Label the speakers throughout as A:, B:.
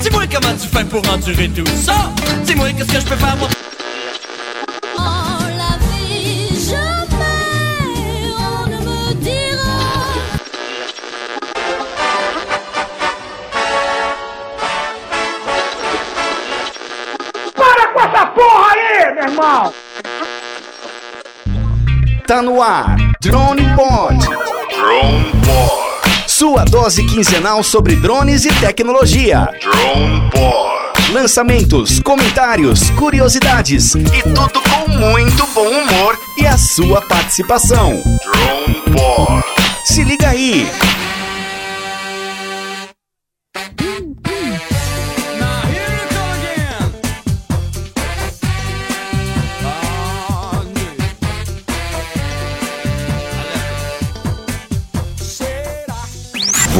A: Dis-moi comment tu fais pour endurer tout ça. Dis-moi qu'est-ce que je peux faire moi
B: Tá no ar. Drone Pod.
C: Drone Pod.
B: Sua dose quinzenal sobre drones e tecnologia.
C: Drone Pod.
B: Lançamentos, comentários, curiosidades e tudo com muito bom humor e a sua participação.
C: Drone Pod.
B: Se liga aí.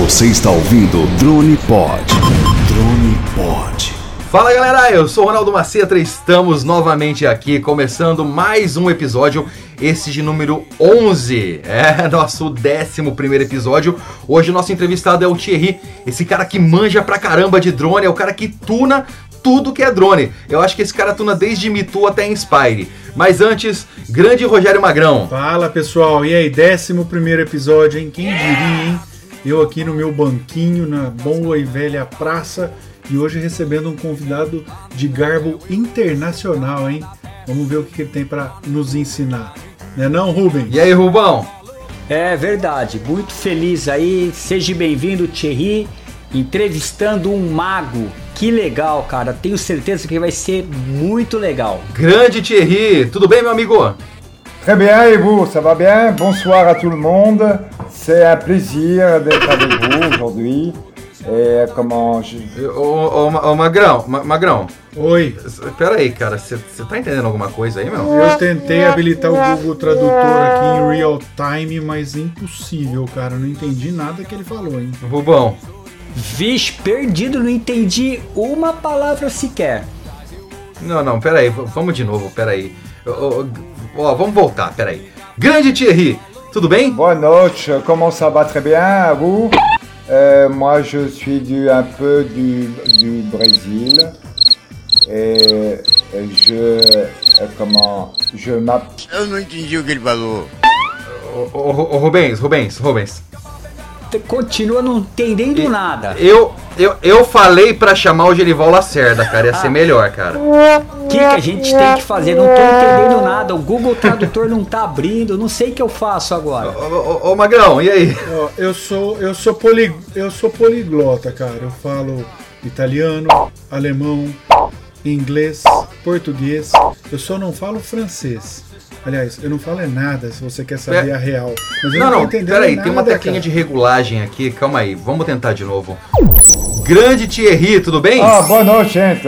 D: Você está ouvindo Drone Pod. Drone Pod.
E: Fala galera, eu sou o Ronaldo Maceta, estamos novamente aqui começando mais um episódio, esse de número 11, é nosso 11 primeiro episódio. Hoje o nosso entrevistado é o Thierry, esse cara que manja pra caramba de drone, é o cara que tuna tudo que é drone. Eu acho que esse cara tuna desde Mitu até Inspire. Mas antes, grande Rogério Magrão.
F: Fala pessoal, e aí, décimo primeiro episódio, hein? Quem diria, hein? Eu aqui no meu banquinho, na boa e velha praça, e hoje recebendo um convidado de garbo internacional, hein? Vamos ver o que que ele tem para nos ensinar. Né não, Rubens?
E: E aí, Rubão?
G: É verdade, muito feliz aí. Seja bem-vindo, Thierry, entrevistando um mago. Que legal, cara. Tenho certeza que vai ser muito legal.
E: Grande Thierry, tudo bem, meu amigo?
H: Très bien, et vous, ça va bien Bonsoir à tout le monde. C'est un plaisir d'être avec vous aujourd'hui. Comment je...
E: Ô, ô, ô, ô, Magrão, Ma- Magrão,
F: Oi,
E: pera aí, cara, você tá entendendo alguma coisa aí, meu?
F: eu tentei habilitar o Google Tradutor aqui em real time, mas impossível, cara. Eu não entendi nada que ele falou, hein?
E: Rubão,
G: Vixe, perdido, não entendi uma palavra sequer.
E: não, não, pera aí, vamos de novo, pera aí. Ó, vamos voltar, pera aí. Grande Thierry, tudo bem?
H: Boa noite, comment ça va Très bien, à vous Euh, Moi, je suis du, un peu du, du Brésil. Et, et je... euh, Comment... Je m'appelle...
C: Eu não entendi o que ele falou.
E: Ô, ô, ô, Rubens, Rubens, Rubens.
G: Continua não entendendo nada.
E: Eu, eu, eu falei pra chamar o Genival Lacerda, cara, ia ser melhor, cara.
G: O que, que a gente tem que fazer? Não tô entendendo nada. O Google Tradutor não tá abrindo. Não sei o que eu faço agora.
E: Ô, ô, ô, Magrão, e aí?
F: Ó, eu sou eu sou poli, eu sou poliglota, cara. Eu falo italiano, alemão, inglês, português. Eu só não falo francês. Aliás, eu não falo é nada se você quer saber
E: Pera-
F: a real. Mas eu
E: Não,
F: não,
E: não,
F: entendendo
E: pera aí,
F: nada,
E: tem uma teclinha
F: cara.
E: de regulagem aqui, calma aí, vamos tentar de novo. Grande Thierry, tudo bem?
H: Ah, boa noite, gente.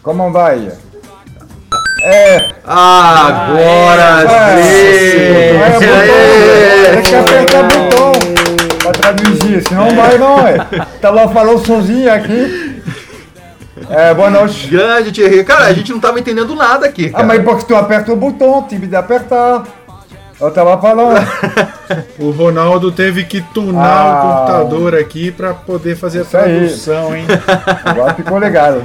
H: Comment vai É...
E: Ah, agora
H: É,
E: sim!
H: é,
E: Aê!
H: Tem que apertar o botão pra traduzir, senão não vai não, é. Tava falando sozinho aqui. É, boa noite.
E: Grande Thierry. Cara, a gente não tava entendendo nada aqui,
H: Ah,
E: cara.
H: mas porque tu aperta o botão, tive de apertar. Eu tava falando.
F: O Ronaldo teve que tunar
H: Ah.
F: o computador aqui pra poder fazer a
H: Isso aí.
F: tradução, hein?
H: Agora ficou legal.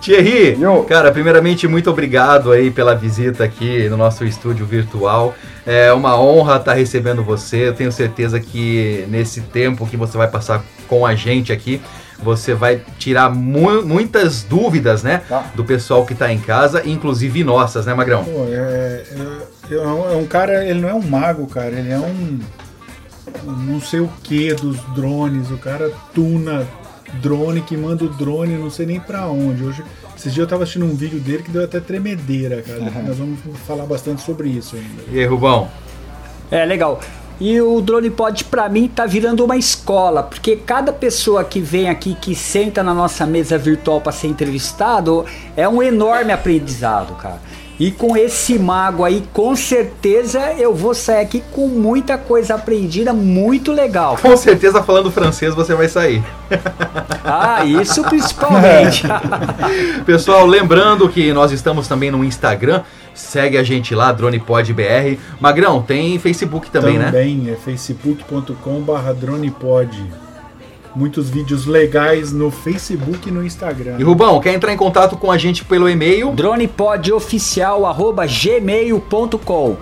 E: Thierry,
H: Yo.
E: cara, primeiramente, muito obrigado aí pela visita aqui no nosso estúdio virtual. É uma honra estar recebendo você. Eu tenho certeza que nesse tempo que você vai passar com a gente aqui, você vai tirar mu- muitas dúvidas, né?
H: Tá.
E: Do pessoal que tá em casa, inclusive nossas, né, Magrão?
F: Pô, é, é- é um- é um cara, ele não é um mago, cara, ele é um, um não sei o que dos drones. O cara tuna drone que manda o drone, não sei nem pra onde. Hoje, esses dias eu tava assistindo um vídeo dele que deu até tremedeira, cara. Nós vamos falar bastante sobre isso ainda.
E: E aí, Rubão?
G: É legal. E o Drone Pod pra mim tá virando uma escola, porque cada pessoa que vem aqui, que senta na nossa mesa virtual para ser entrevistado, é um enorme aprendizado, cara. E com esse mago aí, com certeza eu vou sair aqui com muita coisa aprendida, muito legal.
E: Com certeza, falando francês, você vai sair.
G: Ah, isso principalmente.
E: Pessoal, lembrando que nós estamos também no Instagram. Segue a gente lá, DronePodBR. Magrão, tem Facebook também, né?
F: Também é facebook.com.br dronepod. Muitos vídeos legais no Facebook e no Instagram.
E: E Rubão, quer entrar em contato com a gente pelo e-mail?
G: dronepodoficial.gmail.com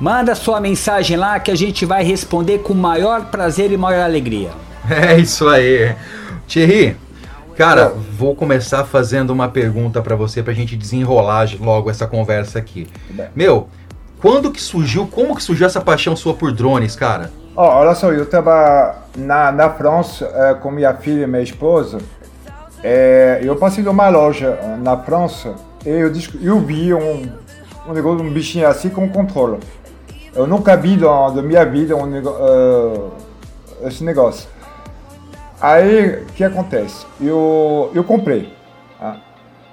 G: Manda sua mensagem lá que a gente vai responder com maior prazer e maior alegria.
E: É isso aí. Thierry, cara, vou começar fazendo uma pergunta pra você pra gente desenrolar logo essa conversa aqui. Meu, quando que surgiu, como que surgiu essa paixão sua por drones, cara?
H: Ó, olha só, eu estava na, na França eh, com minha filha e minha esposa. Eh, eu passei numa loja eh, na França e eu, eu vi um, um negócio, um bichinho assim com controle. Eu nunca vi na minha vida um eh, esse negócio. Aí, o que acontece? Eu, eu comprei. ah.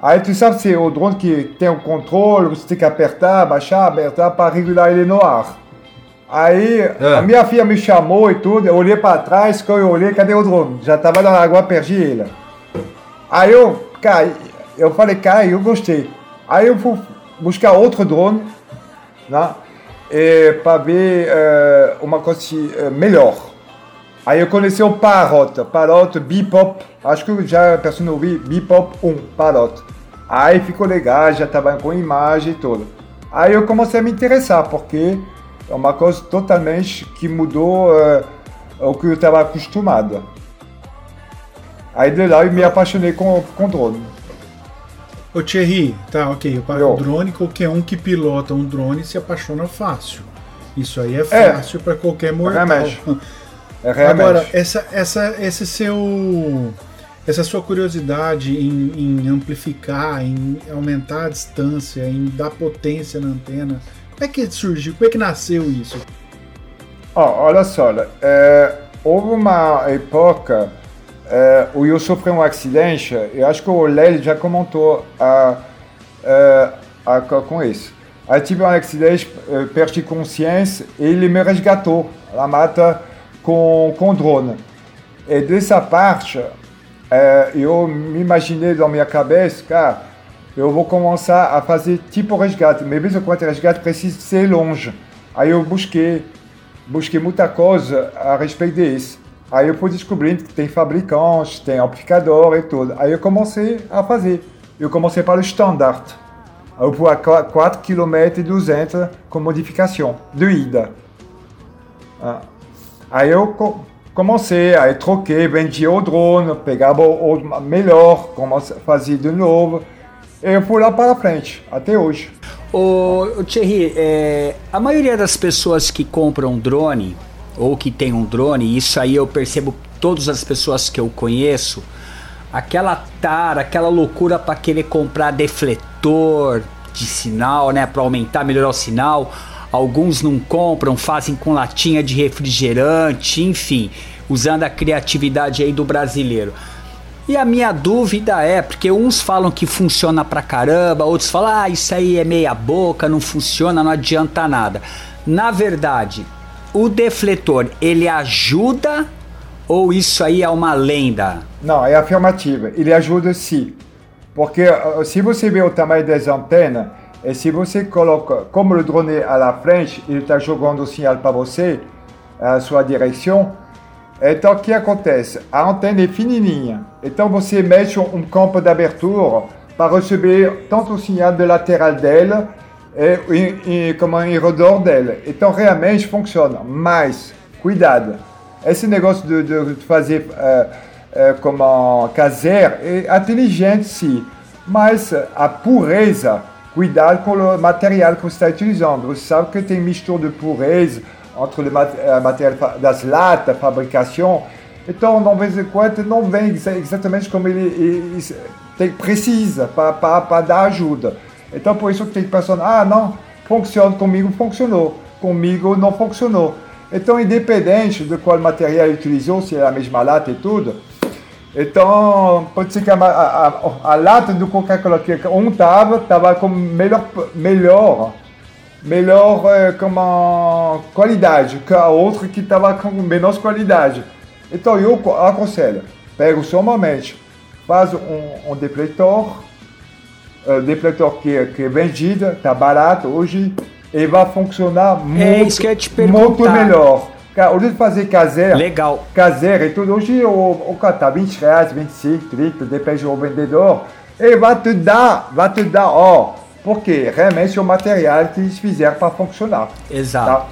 H: Aí, tu sabe, se o drone que tem o controle, você tem que apertar, baixar, apertar para regular ele no ar. Aí,
E: Ah.
H: a minha filha me chamou e tudo, eu olhei para trás, quando eu olhei, cadê o drone? Já estava na água, perdi ele. Aí eu, cara, eu falei, cara, eu gostei. Aí eu fui buscar outro drone, né? Para ver eh, uma coisa eh, melhor. Aí eu conheci o Parrot, Parrot Bipop, acho que já a pessoa ouviu, Bipop 1, Parrot. Aí ficou legal, já estava com imagem e tudo. Aí eu comecei a me interessar, porque é uma coisa totalmente que mudou eh, o que eu estava acostumado. Aí de lá eu me apaixonei com, com drone.
F: Ô Thierry, tá, ok. O drone, qualquer um que pilota um drone se apaixona fácil. Isso aí é
H: É.
F: fácil para qualquer mortal.
H: Realmente. É realmente.
F: Agora, essa, essa, esse seu, essa sua curiosidade em, em amplificar, em aumentar a distância, em dar potência na antena, como é que surgiu? Como é que nasceu isso?
H: Ó, olha só, é, houve uma época é, onde eu sofri um acidente, eu acho que o Lélio já comentou a, é, a- com isso. Aí tive um acidente, é, perdi consciência e ele me resgatou na mata com, com drone. E dessa parte, é, eu me imaginei na minha cabeça, cara, eu vou começar a fazer tipo resgate, mas mesmo quando é resgate precisa ser longe. Aí eu busquei, busquei muita coisa a respeito disso. Aí eu fui descobrindo que tem fabricantes, tem amplificador e tudo. Aí eu comecei a fazer. Eu comecei para o standard. Eu fui a 4 km e 200 com modificação de ida. Ah. Aí eu co- comecei, aí troquei, vendia o drone, pegava o, o melhor, comecei a fazer de novo. Eu fui lá para frente, até hoje.
G: Ô Thierry, é, a maioria das pessoas que compram drone ou que tem um drone, isso aí eu percebo todas as pessoas que eu conheço, aquela tara, aquela loucura para querer comprar defletor de sinal, né, para aumentar, melhorar o sinal. Alguns não compram, fazem com latinha de refrigerante, enfim, usando a criatividade aí do brasileiro. E a minha dúvida é, porque uns falam que funciona pra caramba, outros falam, ah, isso aí é meia boca, não funciona, não adianta nada. Na verdade, o defletor, ele ajuda ou isso aí é uma lenda?
H: Não, é afirmativa. Ele ajuda sim. Porque se você vê o tamanho das antenas, e se você coloca, como o drone à la frente, ele está jogando o sinal para você, a sua direção. Então, o que acontece? A antena é fininha. Então, você mexe um campo de abertura para receber tanto o sinal de lateral dela e, e, como em redor dela. Então, realmente funciona. Mas, cuidado. Esse negócio de, de fazer eh, eh, como caseiro é inteligente, sim. Mas a pureza, cuidado com o material que você está utilizando. Você sabe que tem mistura de pureza entre o mat- eh, material fa- das latas, fabricação. Então, de vez em quando, não vem exa- exatamente como ele, ele- ele tem, precisa para dar ajuda. Então, por isso que tem pessoas, ah, não, funciona comigo, funcionou. Comigo não funcionou. Então, independente de qual material ele utilizou, se é a mesma lata e tudo, Então, pode ser que a, a, a, a lata do Coca-Cola que um tava, tava com melhor, melhor, melhor eh, como qualidade que a outra que tava com menos qualidade. Então, eu co- aconselho, pega somente, faz um, um defletor, uh, defletor que, é- que é vendido, tá barato hoje, e vai funcionar muito,
G: É isso que eu ia te
H: muito melhor. Cara, lieu de fazer caseiro,
G: Legal.
H: caseiro e tudo, hoje o, o cara tá 20 reais, 25, 30, depende do vendedor, ele vai te dar, vai te dar, ó, porque realmente é o material que eles fizeram para funcionar,
G: Exato.
H: tá?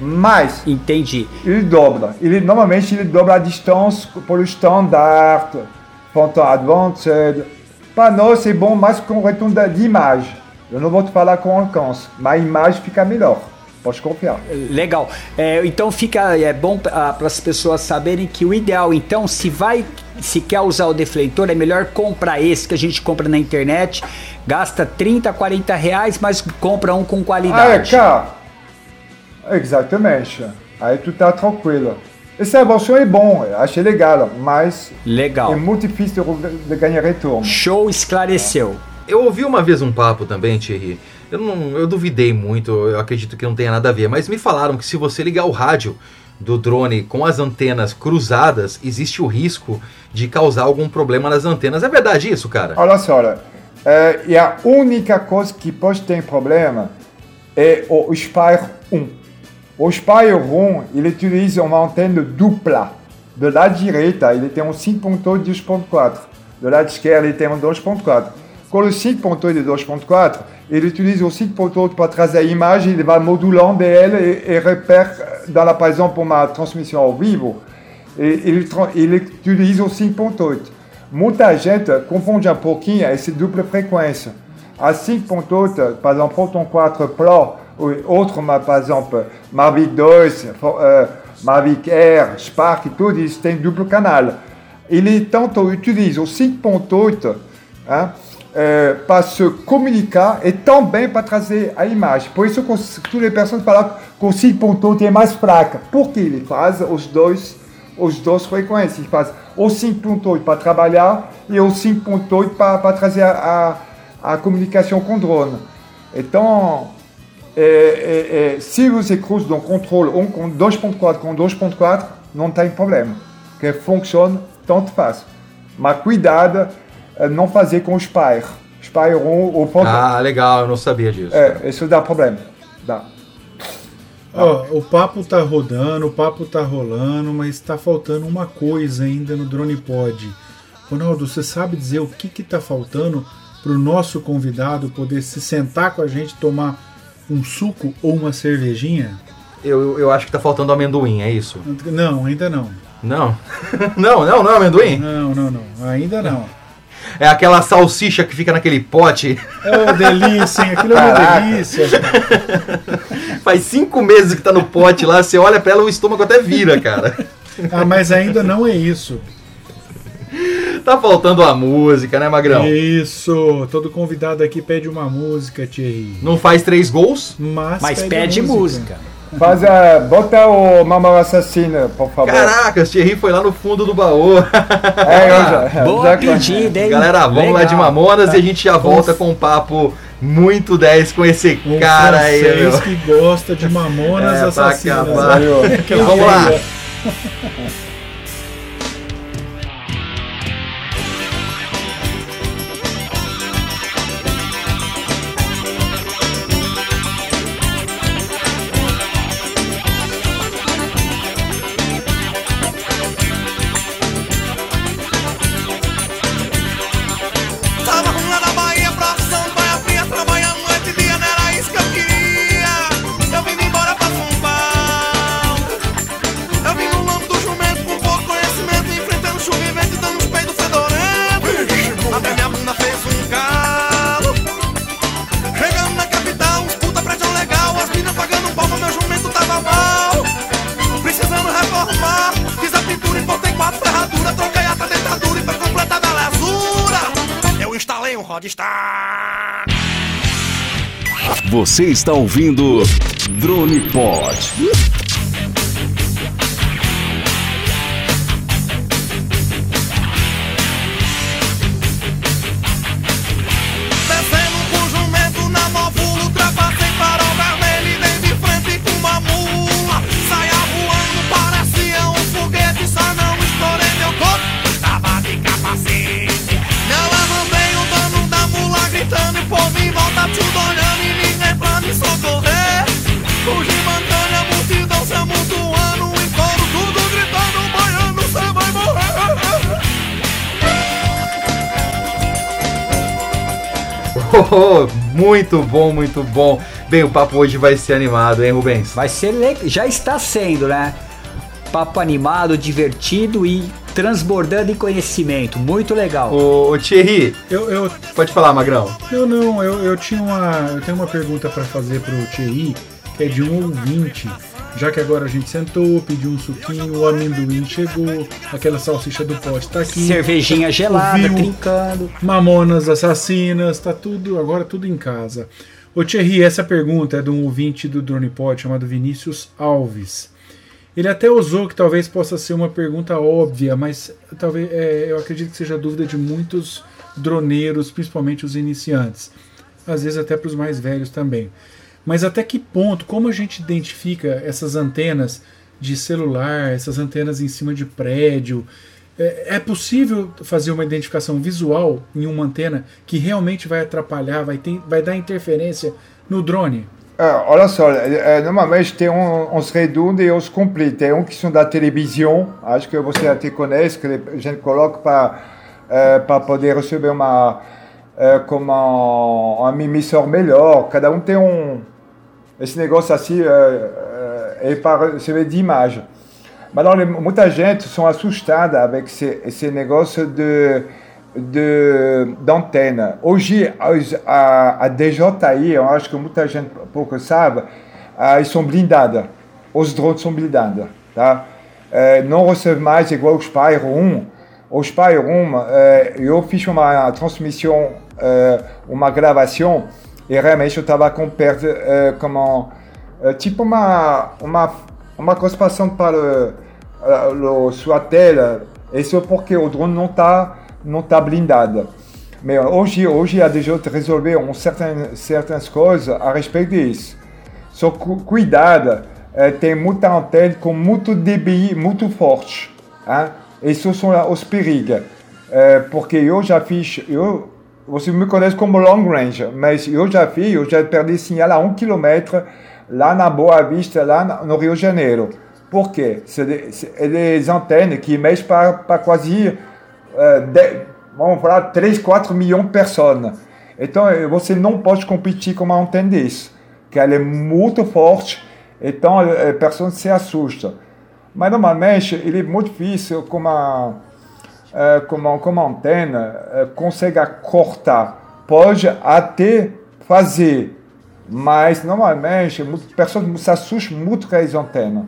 H: Mas,
G: Entendi.
H: ele dobra. Ele, normalmente ele dobra a distância pelo standard, Phantom Advanced. Para nós é bom mais com retorno de imagem. Eu não vou te falar com alcance, mas a imagem fica melhor. Pode confiar.
G: Legal. É, então fica é bom para as pessoas saberem que o ideal, então, se vai, se quer usar o defletor, é melhor comprar esse que a gente compra na internet, gasta 30, 40 reais, mas compra um com
H: Ah, é,
G: qualidade.
H: cara. Exatamente. Aí tu tá tranquilo. Essa evolução é bom, eu achei legal, mas
G: Legal.
H: é muito difícil de, de ganhar retorno.
G: Show esclareceu.
E: Eu ouvi uma vez um papo também, Thierry. Eu, não, eu duvidei muito, eu acredito que não tenha nada a ver, mas me falaram que se você ligar o rádio do drone com as antenas cruzadas, existe o risco de causar algum problema nas antenas. É verdade isso, cara?
H: Olha só, olha, é, e a única coisa que pode ter problema é o Spire 1. O Spire 1, ele utiliza uma antena dupla. Do lado direito, ele tem um 5.8 e 2.4. Do lado esquerdo, ele tem um 2.4. Com o 5.8 e 2.4, ele utiliza o 5.8 para trazer a imagem, ele vai modulando ela e, e repère, dans la, par exemple, uma transmissão ao vivo, e ele, tra- ele utiliza o 5.8. Muita gente confunde um pouquinho essa dupla frequência. A 5.8, par exemple, Photon 4 Pro, ou outro, mas, par exemple, Mavic 2, fo- euh, Mavic Air, Spark, tudo isso tem duplo canal. Ele tanto utiliza o 5.8 hein, euh, para se comunicar e também para trazer a imagem. Por isso todas as pessoas falam que o 5.8 é mais fraca, porque ele faz os dois os dois frequências. Ele faz o 5.8 para trabalhar e o 5.8 para, para trazer a, a, a comunicação com drone. Então, é, é, é, se você cruza um controle um com 2.4 com 2.4, não tem problema. Que funciona, tanto faz. Mas cuidado, não fazer com o Spire. Spire 1 ou Phantom.
E: Ah, legal, eu não sabia disso.
H: É, isso dá problema. Dá.
F: Ó, o papo tá rodando, o papo tá rolando, mas tá faltando uma coisa ainda no Drone Pod. Ronaldo, você sabe dizer o que que tá faltando pro nosso convidado poder se sentar com a gente, tomar um suco ou uma cervejinha?
E: Eu, eu acho que tá faltando amendoim, é isso?
F: Não, ainda não.
E: Não. não, não, não é amendoim?
F: Não, não, não. Ainda não.
E: É aquela salsicha que fica naquele pote.
F: É delícia, hein? Aquilo é uma
H: Caraca.
F: delícia.
E: Faz cinco meses que tá no pote lá, você olha pra ela, o estômago até vira, cara.
F: Ah, mas ainda não é isso.
E: Tá faltando a música, né, Magrão?
F: Isso. Todo convidado aqui pede uma música, Thierry.
E: Não faz três gols?
F: Mas,
G: Mas
F: a
G: pede música.
H: Faz a, bota o Mamão Assassino, por favor.
E: Caraca, o Thierry foi lá no fundo do baú.
H: É, eu já,
G: Boa
H: já-
G: pedida, hein?
E: Galera, vamos lá de
G: Legal.
E: Mamonas e a gente já volta com um papo muito 10 com esse
F: Um
E: cara aí, meu.
F: que gosta de mamonas
E: É,
F: assassinas.
E: Vamos lá.
D: Você está ouvindo Drone Pod.
E: Muito bom, muito bom. Bem, o papo hoje vai ser animado, hein, Rubens?
G: Vai ser le- já está sendo, né? Papo animado, divertido e transbordando em conhecimento. Muito legal.
E: Ô, ô, Thierry,
F: Eu, eu,
E: pode falar, Magrão.
F: eu não, eu, eu tinha uma. Eu tenho uma pergunta para fazer pro Thierry, que é de um ouvinte. Já que agora a gente sentou, pediu um suquinho, o amendoim chegou, aquela salsicha do pote tá aqui.
G: Cervejinha gelada,
F: Ouviu?
G: trincando.
F: Mamonas assassinas, tá tudo, agora tudo em casa. Ô Thierry, essa pergunta é de um ouvinte do Dronepod chamado Vinícius Alves. Ele até usou que talvez possa ser uma pergunta óbvia, mas talvez é, eu acredito que seja dúvida de muitos droneiros, principalmente os iniciantes. Às vezes até para os mais velhos também. Mas até que ponto, como a gente identifica essas antenas de celular, essas antenas em cima de prédio? É, é possível fazer uma identificação visual em uma antena que realmente vai atrapalhar, vai, ter, vai dar interferência no drone?
H: Ah, olha só, eh, normalmente tem um, uns redondos e uns completos. Tem um que são da televisão, acho que você até conhece, que a gente coloca para para poder receber uma eh, como um, um emissor melhor. Cada um tem um esse negócio assim eh, eh, é para receber de imagem. Mas alors, muita gente são assustada avec esse, esse negócio de de d'antenne. Hoje as- a, a DJI, eu acho que muita gente pouco sabe, ah, eles são blindadas. Os drones são blindados, tá? Eh, não recebe mais igual o Spire 1. O Spire 1, eh, eu fiz uma transmissão, eh, uma gravação, eu estava com perto, eh, como, eh, tipo uma, uma, uma para o, o, sua tela, isso drone não está não tá blindado. Mas hoje, hoje a DJ resolveu um certain, certas coisas a respeito disso. Só cu cuidado, eh, tem muita antena com muito DBI forte. Hein? São os perigos. Porque eu, você me conhece como long range, mas eu já fiz, eu já perdi sinal a um quilômetro lá na Boa Vista, lá no Rio de Janeiro. Por quê? C'est des, antenas que mexem para, para quase, eh, de- vamos falar, 3, 4 milhões de pessoas. Então, eh, você não pode competir com uma antena desse, que ela é muito forte, então a pessoa se assusta. Mas, normalmente, ele é muito difícil com uma, eh, com uma, com uma antena, eh, consegue cortar. Pode até fazer, mas, normalmente, pessoas se assustam muito com as antenas.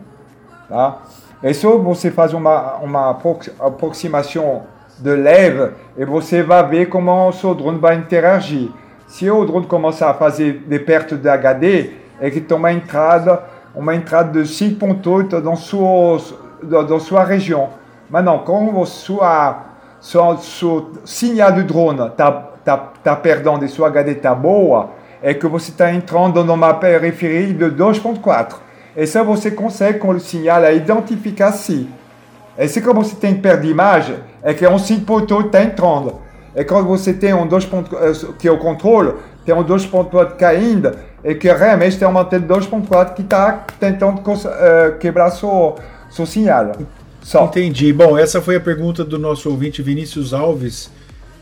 H: Tá? É só você faz uma, uma aprox- aproximação de leve e você vai ver como o seu drone vai interagir. Se o drone começar a fazer de perto do HD, é que tem uma entrada, uma entrada de 5.8 dans sua, dans sua região. Como o sua, sua, seu sinal do drone está tá, tá perdendo sua HD está boa, é que você está entrando numa periferia de 2.4. E ça, você consegue, com o sinal, a identificar se. E se como você tem perda de imagem, é que um 5.8 está entrando. E quando você tem um 2. eh, que o controle, tem um 2.8 caindo, e que realmente tem uma antena 2.4 que está tentando eh, quebrar seu, seu sinal. Só.
F: Entendi. Bom, essa foi a pergunta do nosso ouvinte Vinícius Alves,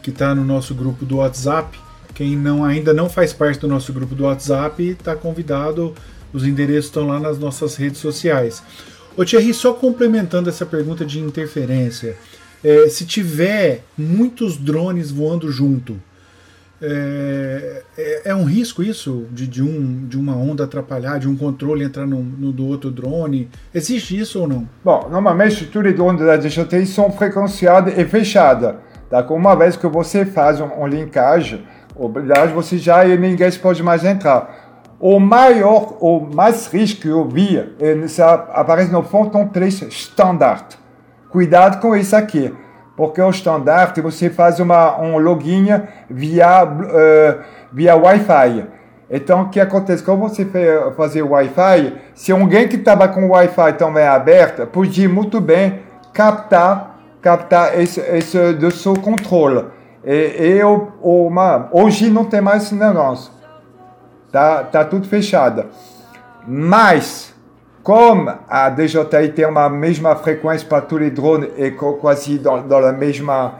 F: que está no nosso grupo do WhatsApp. Quem não, ainda não faz parte do nosso grupo do WhatsApp está convidado. Os endereços estão lá nas nossas redes sociais. Ô Thierry, só complementando essa pergunta de interferência, é, se tiver muitos drones voando junto, é, é- é um risco isso de, de um, de uma onda atrapalhar, de um controle entrar no, no do outro drone? Existe isso ou não?
H: Bom, normalmente tous les drones da DJI são frequenciados e fechados. Tá? Uma vez que você faz um, um linkagem, blindagem, você já e ninguém pode mais entrar. O maior, o mais risco que eu vi, é, aparece no Phantom 3 Standard. Cuidado com isso aqui, porque o Standard você faz uma, um login via, eh, via Wi-Fi. Então, o que acontece? Quando você fazer Wi-Fi, se alguém que estava com Wi-Fi também aberto, podia muito bem captar, captar esse, esse do seu controle. E, e o- uma, hoje não tem mais esse negócio. Tá, tá tudo fechado. Mas, como a DJI tem uma mesma frequência para tous les drones e quase dans, dans la mesma,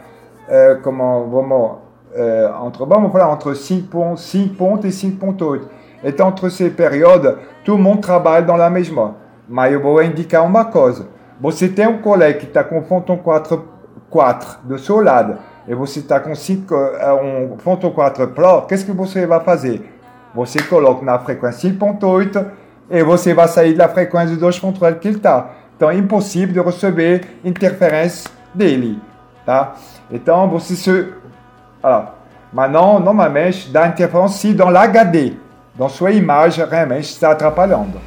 H: eh, comment, vamos, euh, entre, vamos falar, entre 5 pontos, 5 pontos e 5.8. Então, entre ces périodes, todo mundo trabalha dans la mesma. Mas eu vou indicar uma coisa. Você tem um colega que está com Phantom 4, 4 do seu lado e você está com 5, um Phantom 4 Pro, qu'est-ce que você vai fazer? Você coloca na frequência 5.8 e você vai sair da frequência de 2.8 que ele está. Então é impossível de receber interferência dele. Tá? Então você se. Voilà. Não, normalmente, dá interferência se dans l'HD. Então sua imagem realmente está atrapalhando.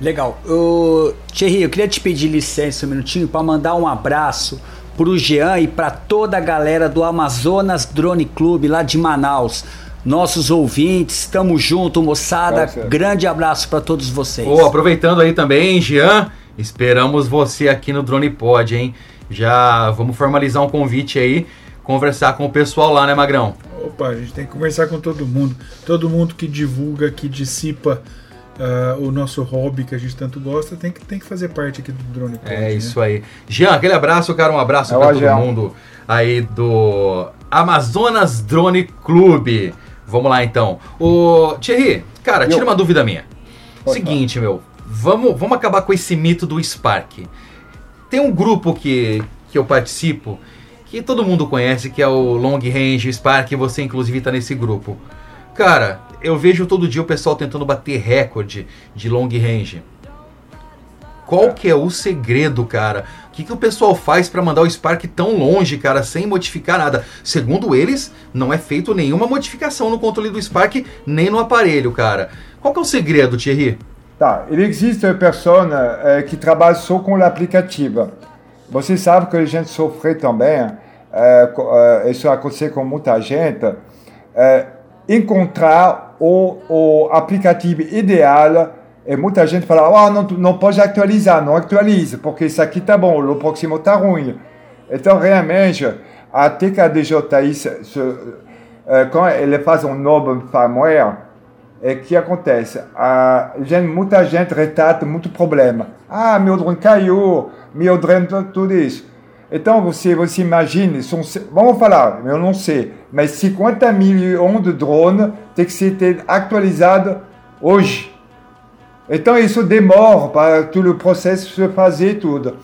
G: Legal. Ô, Thierry, eu queria te pedir licença um minutinho para mandar um abraço pro Jean e para toda a galera do Amazonas Drone Club lá de Manaus. Nossos ouvintes, tamo junto, moçada.
H: Tá.
G: Grande abraço para todos vocês.
E: Ô, aproveitando aí também, Jean, esperamos você aqui no Drone Pod, hein? Já vamos formalizar um convite aí, conversar com o pessoal lá, né, Magrão?
F: Opa, a gente tem que conversar com todo mundo. Todo mundo que divulga, que dissipa ah, o nosso hobby que a gente tanto gosta, tem que, tem que fazer parte aqui do Drone Pod,
E: É
F: né?
E: isso aí. Jean, aquele abraço, cara, um abraço
H: É
E: pra
H: o
E: todo
H: Jean.
E: mundo aí do Amazonas Drone Clube. Vamos lá então. Ô, Thierry, cara, tira
H: Eu.
E: uma dúvida minha. Seguinte, meu, vamos, vamos acabar com esse mito do Spark. Tem um grupo que, que eu participo que todo mundo conhece, que é o Long Range Spark, você inclusive tá nesse grupo. Cara, eu vejo todo dia o pessoal tentando bater recorde de long range. Qual que é o segredo, cara? Que, que o pessoal faz pra mandar o Spark tão longe, cara, sem modificar nada? Segundo eles, não é feito nenhuma modificação no controle do Spark, nem no aparelho, cara. Qual que é o segredo, Thierry?
H: Tá, ele existe pessoas eh, que trabalham só com l'aplicativo. Você sabe que a gente sofre também, co- eh, isso acontece com muita gente, encontrar o, o aplicativo ideal e muita gente fala, ah, não, não pode atualizar, não atualiza, porque isso aqui tá bom, o próximo tá ruim. Então, realmente, até que a DJI, se, quando ele faz um novo firmware, é que acontece? A gente, muita gente retrata muito problema. Ah, meu drone caiu, meu drone, tudo isso. Então, você, você imagine, são, vamos falar, eu não sei, mas 50 milhões de drones tem que ser atualizado hoje. Então, isso demora para todo o processo se fazer tudo.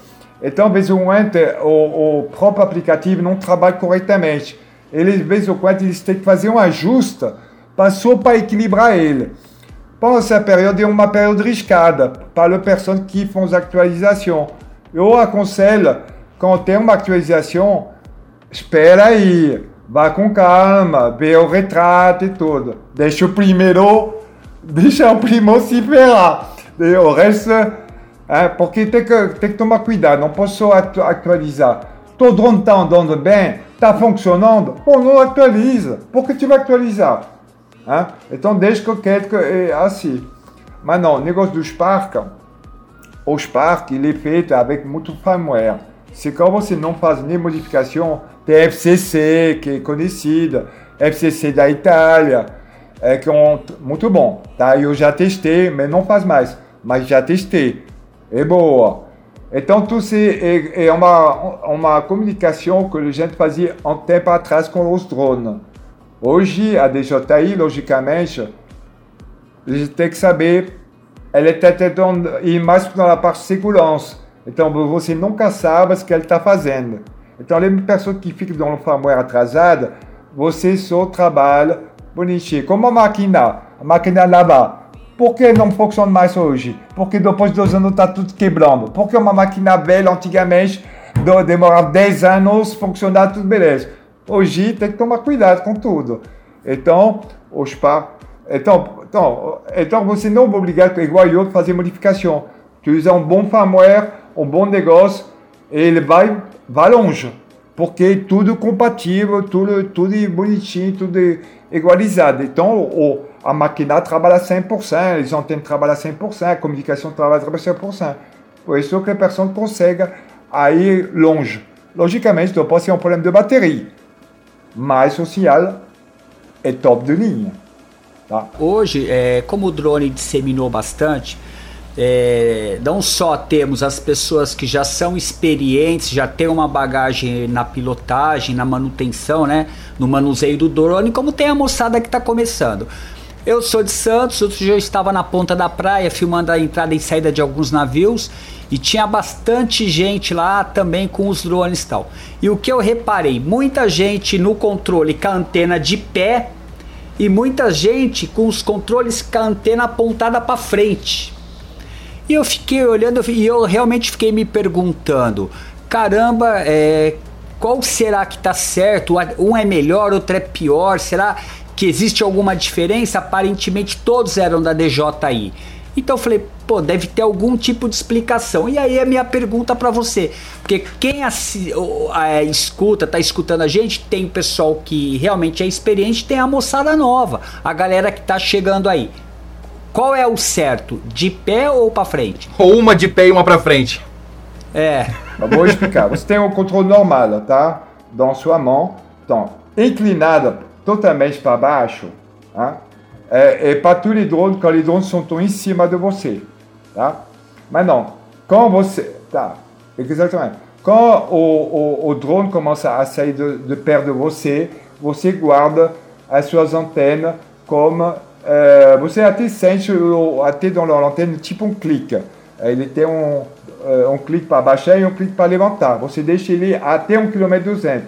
H: Então, vez em quando, o, o próprio aplicativo não trabalha corretamente. Eles, vez em quando, eles têm que fazer um ajuste para só para equilibrar ele. Pendant essa período é uma período riscada para as pessoas que fazem as atualizações. Eu aconselho, quando tem uma atualização, espera aí, vá com calma, vê o retrato e tudo. Deixa o primeiro, deixa o primeiro se ferrar. E O resto, é, porque tem que, tem que tomar cuidado, não posso atualizar. Teu drone está andando bem, está funcionando, pô, não atualiza. Por que tu vai atualizar? Hein? Deixa que eu quero que assim. Mas não, o negócio do Spark, o Spark ele é feito avec muito firmware. Se quando você não faz nem modificação, tem FCC, que é conhecida, FCC da Itália, é que é um, muito bom. Tá? Eu já testei, mas não faz mais. Mas já testei. É boa. Então, tudo isso é, é uma, uma comunicação que a gente fazia um tempo atrás com os drones. Hoje, a DJI, logicamente, a gente tem que saber, ela está tentando ir mais na parte de segurança. Então, você nunca sabe o que ela está fazendo. Então, as pessoas que ficam no firmware atrasada, você só trabalha bonitinho. Como a máquina, a máquina lavar. Por que não funciona mais hoje? Porque depois de dois anos está tudo quebrando. Porque uma máquina velha, antigamente, demorava 10 anos, funcionava tudo beleza. Hoje tem que tomar cuidado com tudo. Então, os pa... então, então, então você não é obrigado, igual eu, a fazer modificação. Tu usa um bom firmware, um bom negócio, e ele vai, vai longe. Porque tudo compatível, tudo, tudo bonitinho, tudo igualizado. Então, o, a máquina trabalha 100%, eles antenas trabalham 100%, a comunicação trabalha 100%. Por isso que a pessoa consegue ir longe. Logicamente, depois tem um problema de bateria. Mas o sinal é top de linha. Tá?
G: Hoje, é, como o drone disseminou bastante, é, não só temos as pessoas que já são experientes, já têm uma bagagem na pilotagem, na manutenção, né, no manuseio do drone, como tem a moçada que está começando. Eu sou de Santos, outro dia eu estava na ponta da praia filmando a entrada e saída de alguns navios e tinha bastante gente lá também com os drones e tal. E o que eu reparei, muita gente no controle com a antena de pé e muita gente com os controles com a antena apontada para frente. E eu fiquei olhando e eu realmente fiquei me perguntando, caramba, é, qual será que tá certo? Um é melhor, outro é pior? Será que existe alguma diferença? Aparentemente todos eram da DJI. Então eu falei, pô, deve ter algum tipo de explicação. E aí a minha pergunta para você, porque quem assi- é, escuta, tá escutando a gente, tem pessoal que realmente é experiente, tem a moçada nova, a galera que tá chegando aí. Qual é o certo? De pé ou para frente?
E: Ou uma de pé e uma pra frente.
G: É.
H: Vou explicar. Você tem um controle normal, tá? Dans sua mão. Então, inclinada totalmente para baixo, tá? É, é para tous les drones, quand les drones sont em cima de você, tá? Mas não. Quand você... Tá. Exatamente. Quand o, o, o drone começa a sair de, de perto de você, você guarda as suas antenas como... é, você até sente, o- até dans l'antenne, tipo um clique. Ele tem um, clique para baixar e um clique para levantar. Você deixa ele até 1,2 km.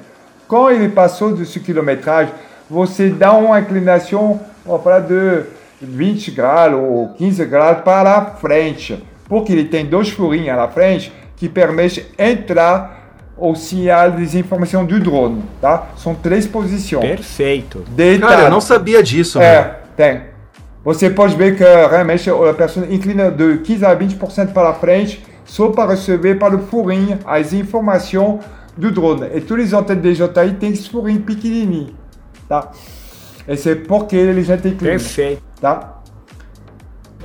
H: Quando ele passou desse quilometragem, você dá uma inclinação para de 20 graus ou 15 graus para a frente. Porque ele tem dois furinhos na frente que permitem entrar o sinal de informação do drone. Tá? São três posições.
G: Perfeito.
H: Deitado.
E: Cara, eu não sabia disso,
H: É,
E: mano.
H: Tem. Você pode ver que realmente a pessoa inclina de 15 a 20% para frente só para receber para o furinho as informações do drone. E todos os antenas DJI têm esse furinho pequenininho, tá? E c'est porque ele já tem inclina,
G: Perfeito.
H: tá?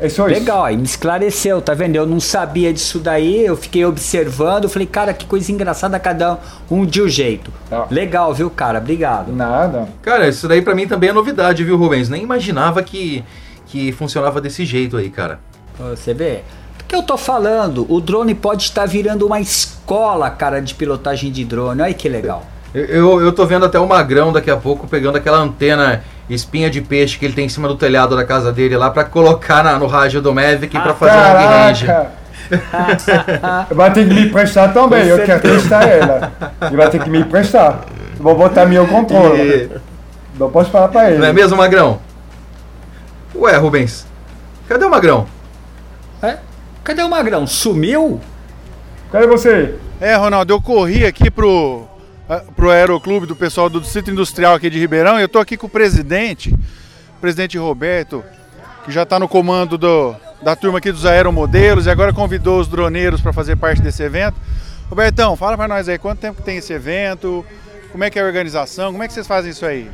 H: É só isso.
G: Legal, aí me esclareceu, tá vendo? Eu não sabia disso daí, eu fiquei observando, falei, cara, que coisa engraçada, cada um de um jeito.
H: Tá.
G: Legal, viu, cara? Obrigado.
H: Nada.
E: Cara, isso daí pra mim também é novidade, viu, Rubens? Nem imaginava que, que funcionava desse jeito aí, cara.
G: Você vê? O que eu tô falando? O drone pode estar virando uma escola, cara, de pilotagem de drone. Olha que legal.
E: Eu, eu, eu tô vendo até o Magrão daqui a pouco pegando aquela antena espinha de peixe que ele tem em cima do telhado da casa dele lá pra colocar na- no rádio do Mavic pra fazer um range.
H: Caraca! vai ter que me emprestar também,
G: Com
H: eu quero testar ela. Ele vai ter que me emprestar. Vou botar meu controle. Não posso falar para ele.
E: Não é mesmo, Magrão? Ué, Rubens, cadê o Magrão?
G: É? Cadê o Magrão? Sumiu?
H: Cadê você?
I: É, Ronaldo, eu corri aqui pro, ah, pro Aeroclube do pessoal do Distrito Industrial aqui de Ribeirão e eu tô aqui com o presidente, o presidente Roberto, que já está no comando do, da turma aqui dos aeromodelos e agora convidou os droneiros para fazer parte desse evento. Robertão, fala para nós aí, quanto tempo que tem esse evento, como é que é a organização, como é que vocês fazem isso aí?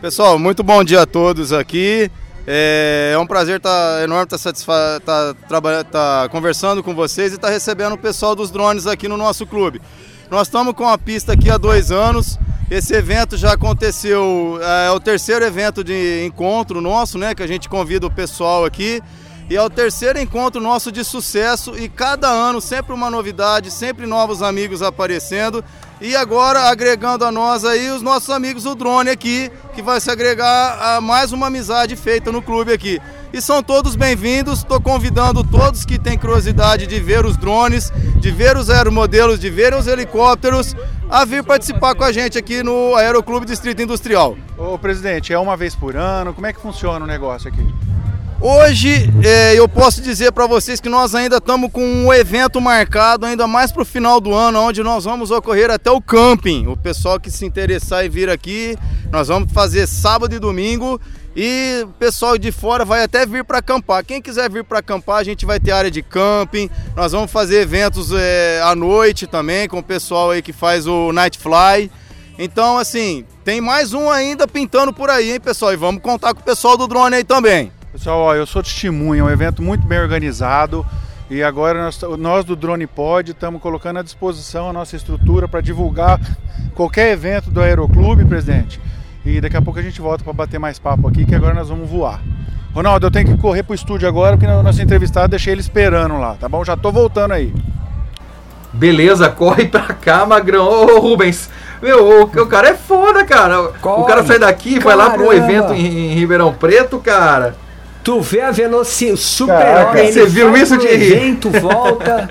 J: Pessoal, muito bom dia a todos aqui. É, é um prazer tá, enorme estar tá, traba- tá conversando com vocês e estar recebendo o pessoal dos drones aqui no nosso clube. Nós estamos com a pista aqui há dois anos. Esse evento já aconteceu, é o terceiro evento de encontro nosso, né? Que a gente convida o pessoal aqui. E é o terceiro encontro nosso de sucesso e cada ano sempre uma novidade, sempre novos amigos aparecendo. E agora agregando a nós aí os nossos amigos do drone aqui, que vai se agregar a mais uma amizade feita no clube aqui. E são todos bem-vindos, estou convidando todos que têm curiosidade de ver os drones, de ver os aeromodelos, de ver os helicópteros, a vir participar com a gente aqui no Aeroclube Distrito Industrial.
I: Ô presidente, é uma vez por ano, como é que funciona o negócio aqui?
J: Hoje eh, eu posso dizer para vocês que nós ainda estamos com um evento marcado ainda mais para o final do ano, onde nós vamos ocorrer até o camping. O pessoal que se interessar em vir aqui, nós vamos fazer sábado e domingo e pessoal de fora vai até vir para acampar. Quem quiser vir para acampar, a gente vai ter área de camping. Nós vamos fazer eventos eh, à noite também com o pessoal aí que faz o Night Fly. Então, assim, tem mais um ainda pintando por aí, hein, pessoal? E vamos contar com o pessoal do drone aí também.
I: Pessoal, ó, eu sou testemunha, é um evento muito bem organizado e agora nós, nós do Drone Pod estamos colocando à disposição a nossa estrutura para divulgar qualquer evento do Aeroclube, presidente. E daqui a pouco a gente volta para bater mais papo aqui, que agora nós vamos voar. Ronaldo, eu tenho que correr pro estúdio agora, porque o nosso entrevistado deixei ele esperando lá, tá bom? Já tô voltando aí.
E: Beleza, corre pra cá, Magrão. Ô, Rubens, meu, o, o cara é foda, cara. O
G: Corre.
E: cara sai daqui, vai lá pro
G: Caramba.
E: evento em, em Ribeirão Preto, cara.
G: Tu vê a velocidade, o
H: Caraca,
G: ele
E: você viu isso, Thierry?
G: evento, volta.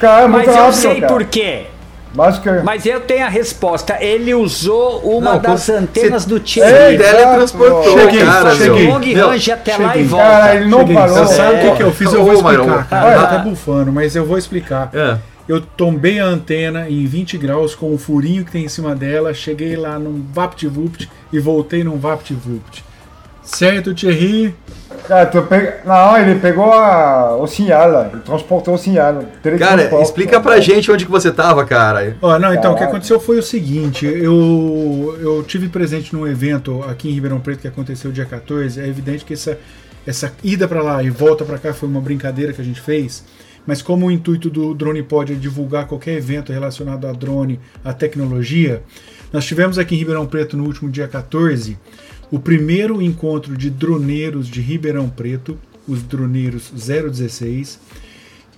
H: Cara, é
G: Mas eu
H: rápido,
G: sei
H: cara.
G: por quê.
H: Mas que...
G: Mas eu tenho a resposta. Ele usou uma
E: Não,
G: das
E: você-
G: antenas do Thierry.
E: teletransportou,
F: Cheguei,
E: cara.
F: cheguei.
E: meu.
G: Long range até lá e
F: cheguei.
G: volta.
H: Cara, ele não
F: Cheguei.
H: falou.
F: Você sabe o que,
E: É.
F: que eu fiz? Eu vou explicar. Cara,
G: vai
F: tá
G: lá.
F: até bufando, mas eu vou explicar.
E: É.
F: Eu tombei a antena em 20 graus com o furinho que tem em cima dela, cheguei lá num VaptVupt e voltei num VaptVupt. Certo, Thierry?
H: Cara, tu pega... Não, ele pegou a... o sinal, ele transportou o sinal.
E: Cara, explica pra gente onde que você tava, cara.
F: Ó, não, então, o que aconteceu foi o seguinte, eu, eu tive presente num evento aqui em Ribeirão Preto que aconteceu dia 14, é evidente que essa, essa ida pra lá e volta pra cá foi uma brincadeira que a gente fez, mas como o intuito do Drone Pod é divulgar qualquer evento relacionado a drone, a tecnologia, nós tivemos aqui em Ribeirão Preto no último dia 14 o primeiro encontro de droneiros de Ribeirão Preto, os droneiros 016,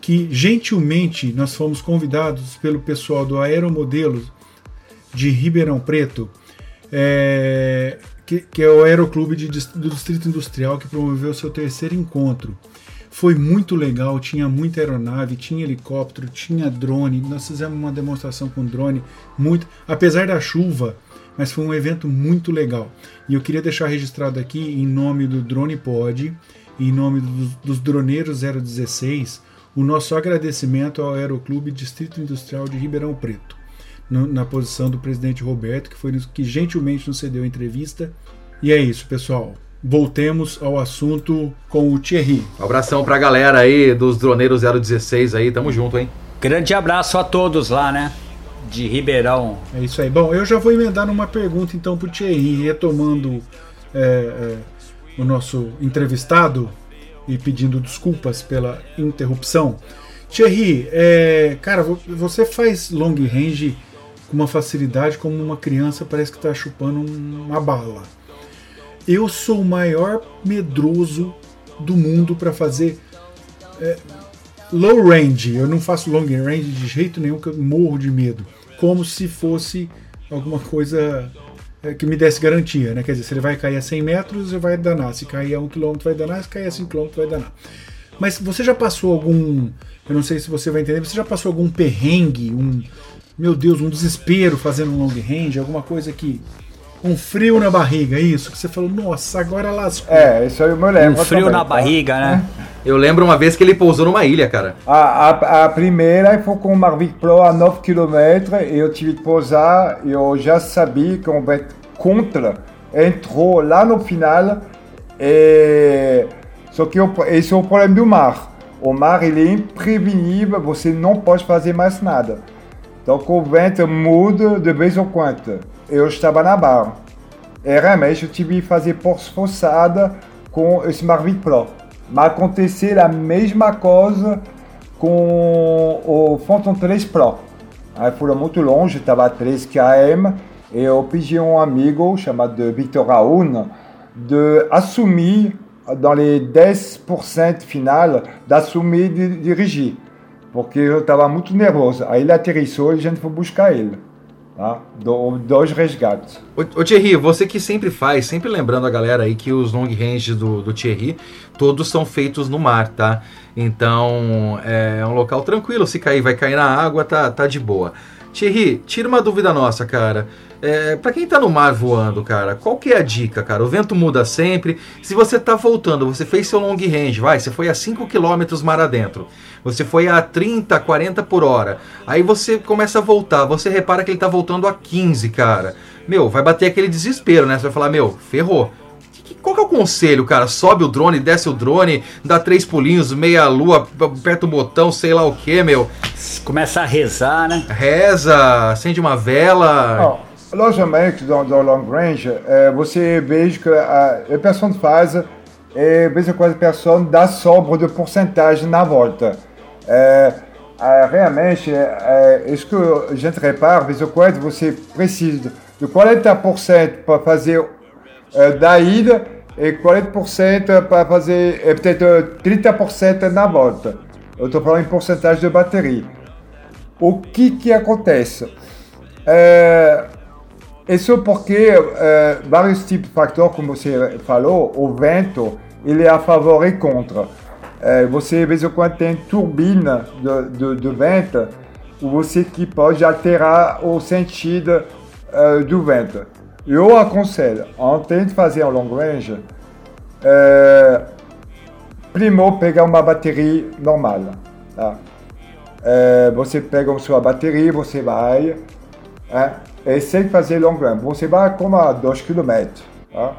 F: que gentilmente nós fomos convidados pelo pessoal do Aeromodelos de Ribeirão Preto, é, que, que é o Aeroclube de do Distrito Industrial, que promoveu seu terceiro encontro. Foi muito legal, tinha muita aeronave, tinha helicóptero, tinha drone. Nós fizemos uma demonstração com drone, muito, apesar da chuva, mas foi um evento muito legal. E eu queria deixar registrado aqui, em nome do Drone Pod, em nome dos, dos Droneiros 016, o nosso agradecimento ao Aeroclube Distrito Industrial de Ribeirão Preto, no- na posição do presidente Roberto, que foi nos- que gentilmente nos cedeu a entrevista. E é isso, pessoal. Voltemos ao assunto com o Thierry.
E: Um abração pra galera aí dos Droneiros 016 aí, tamo junto, hein?
G: Grande abraço a todos lá, né? De Ribeirão.
F: É isso aí. Bom, eu já vou emendar numa pergunta então para o Thierry, retomando é, é, o nosso entrevistado e pedindo desculpas pela interrupção. Thierry, é, cara, vo- você faz long range com uma facilidade como uma criança parece que está chupando um- uma bala. Eu sou o maior medroso do mundo para fazer é, low range. Eu não faço long range de jeito nenhum, que eu morro de medo. Como se fosse alguma coisa é, que me desse garantia, né? Quer dizer, se ele vai cair a 100 metros, ele vai danar. Se cair a 1 km, vai danar. Se cair a 5 km, vai danar. Mas você já passou algum. Eu não sei se você vai entender, você já passou algum perrengue, um. Meu Deus, um desespero fazendo um long range, alguma coisa que. Um frio na barriga, isso, que você falou, nossa, agora lascou.
H: É, isso aí eu me lembro.
G: Um frio
H: também,
G: na
H: tá?
G: barriga, né?
E: Eu lembro uma vez que ele pousou numa ilha, cara.
H: A, a, a primeira foi com o Marvic Pro a 9 km e eu tive que pousar. Eu já sabia que o vento contra entrou lá no final. E... Só que eu, esse é o problema do mar. O mar ele é imprevisível, você não pode fazer mais nada. Então o vento muda de vez em quando. Eu estava na barra. E realmente eu tive que fazer força forçada com esse Marvic Pro. Mas aconteceu a mesma coisa com o Phantom 3 Pro. Aí foram muito longe, estava a 3 km, e eu pedi a um amigo chamado Victor Raoun de assumir, dans les 10% final, d'assumir de dirigir, porque eu estava muito nervoso. Aí ele aterrissou e a gente foi buscar ele. Tá? Do- Dois resgates.
E: Ô, ô Thierry, você que sempre faz, sempre lembrando a galera aí que os long range do, do Thierry, todos são feitos no mar, tá? Então é um local tranquilo, se cair, vai cair na água, tá, tá de boa. Thierry, tira uma dúvida nossa, cara. É, para quem tá no mar voando, cara, qual que é a dica, cara? O vento muda sempre. Se você tá voltando, você fez seu long range, vai, você foi a 5 km mar adentro. Você foi a 30, 40 por hora. Aí você começa a voltar, você repara que ele tá voltando a 15, cara. Meu, vai bater aquele desespero, né? Você vai falar, meu, ferrou. Que- Qual que é o conselho, cara? Sobe o drone, desce o drone, dá três pulinhos, meia lua, aperta o botão, sei lá o que, meu.
G: Começa a rezar, né?
E: Reza, acende uma vela.
H: Não, logicamente, dans, dans long range, eh, você veja que a, a pessoa faz, e de vez em quando a pessoa dá sobra de porcentagem na volta. Eh, ah, realmente, eh, isso que a gente repara, em quando você precisa de 40% para fazer eh, da ida e 40% para fazer, e peut-être 30% na volta. Eu estou falando em porcentagem de bateria. O que que acontece? É, isso porque é, vários tipos de fatores, como você falou, o vento, ele é a favor e contra. É, você, de vez em quando, tem turbina de, de, de vento, você que pode alterar o sentido é, do vento. Eu aconselho, antes de fazer um long range, é, primeiro pegar uma bateria normal. Tá? É, você pega sua bateria, você vai, é, e sem fazer long range, você vai como a 2 km. Tá?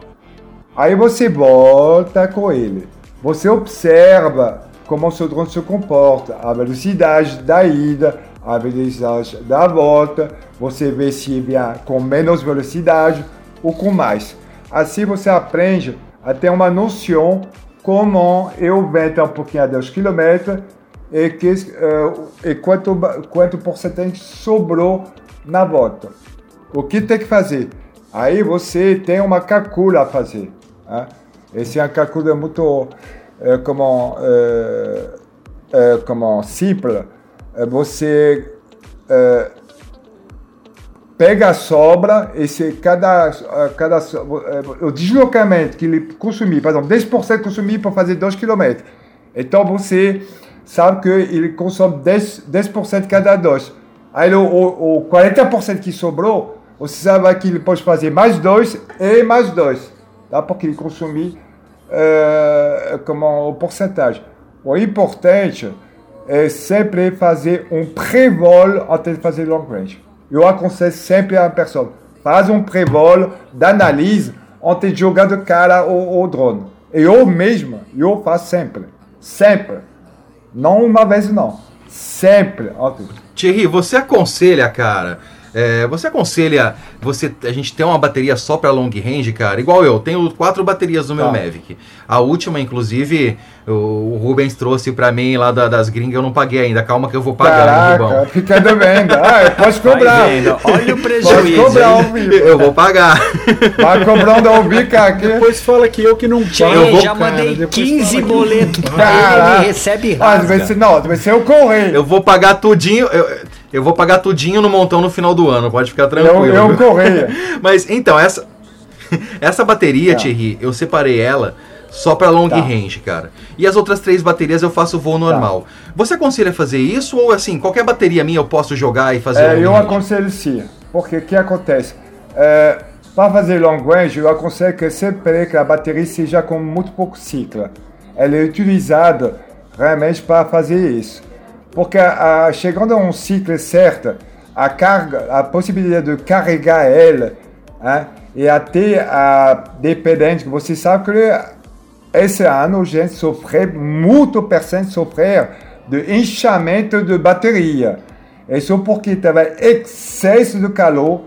H: Aí você volta com ele. Você observa como seu drone se comporta, a velocidade da ida, a velocidade da volta. Você vê se vem com menos velocidade ou com mais. Assim você aprende a ter uma noção como eu vento um pouquinho a 2 km e, que, uh, e quanto, quanto porcentagem sobrou na volta. O que tem que fazer? Aí você tem uma calcula a fazer. Hein? Esse é um cálculo muito é, como, é, é, como simples. Você pega a sobra e se cada, cada o deslocamento que ele consumir, por exemplo, 10% consumir para fazer 2 km. Então você sabe que ele consome 10%, 10 cada 2. Aí o, o, o 40% que sobrou, você sabe que ele pode fazer mais 2 e mais 2 tá? porque ele consumir uh, como o porcentagem. O importante é sempre fazer um pré-vol antes de fazer long range. Eu aconselho sempre a pessoa, faz um pré-vol d'análise antes de jogar de cara o, o drone. Eu mesmo, eu faço sempre. Sempre. Não uma vez, não. Sempre. Antes.
E: Thierry, você aconselha, cara, é, você aconselha você a gente ter uma bateria só para long range, cara? Igual eu, tenho quatro baterias no meu
H: Tá.
E: Mavic. A última, inclusive, o, Rubens trouxe para mim lá da- das gringas, eu não paguei ainda. Calma que eu vou pagar,
H: Caraca,
E: Rubão.
H: fica devendo. Ah, eu posso cobrar.
G: Vai vendo. Olha o
H: Pode
G: prejuízo.
H: cobrar
G: hein?
H: vivo.
E: Eu vou pagar.
H: Vai cobrando ao vivo aqui.
F: Depois fala que eu que não pago.
E: Eu vou-
G: já
F: cara,
G: mandei
F: depois
G: 15
F: fala que-
G: boletos pra ele, recebe
H: Ah,
G: rasga.
H: deve ser, não, deve ser o correio.
E: Eu vou pagar tudinho. Eu, eu vou pagar tudinho no montão no final do ano, pode ficar tranquilo.
H: Eu, eu correio.
E: Mas então, essa essa bateria,
H: Tá.
E: Thierry, eu separei ela só para long
H: Tá.
E: range, cara. E as outras três baterias eu faço voo normal. Você aconselha fazer isso ou assim, qualquer bateria minha eu posso jogar e fazer
H: É, eu
E: range?
H: aconselho sim. Porque o que acontece? É, para fazer long range, eu aconselho que sempre que a bateria seja com muito pouco ciclo. Ela é utilizada realmente para fazer isso. Porque a, chegando a um ciclo certo, a carga, a possibilidade de carregar ela, hein, e até a dependente, você sabe que esse ano a gente sofreu, muito percent sofrer de inchamento de bateria. Isso porque teve excesso de calor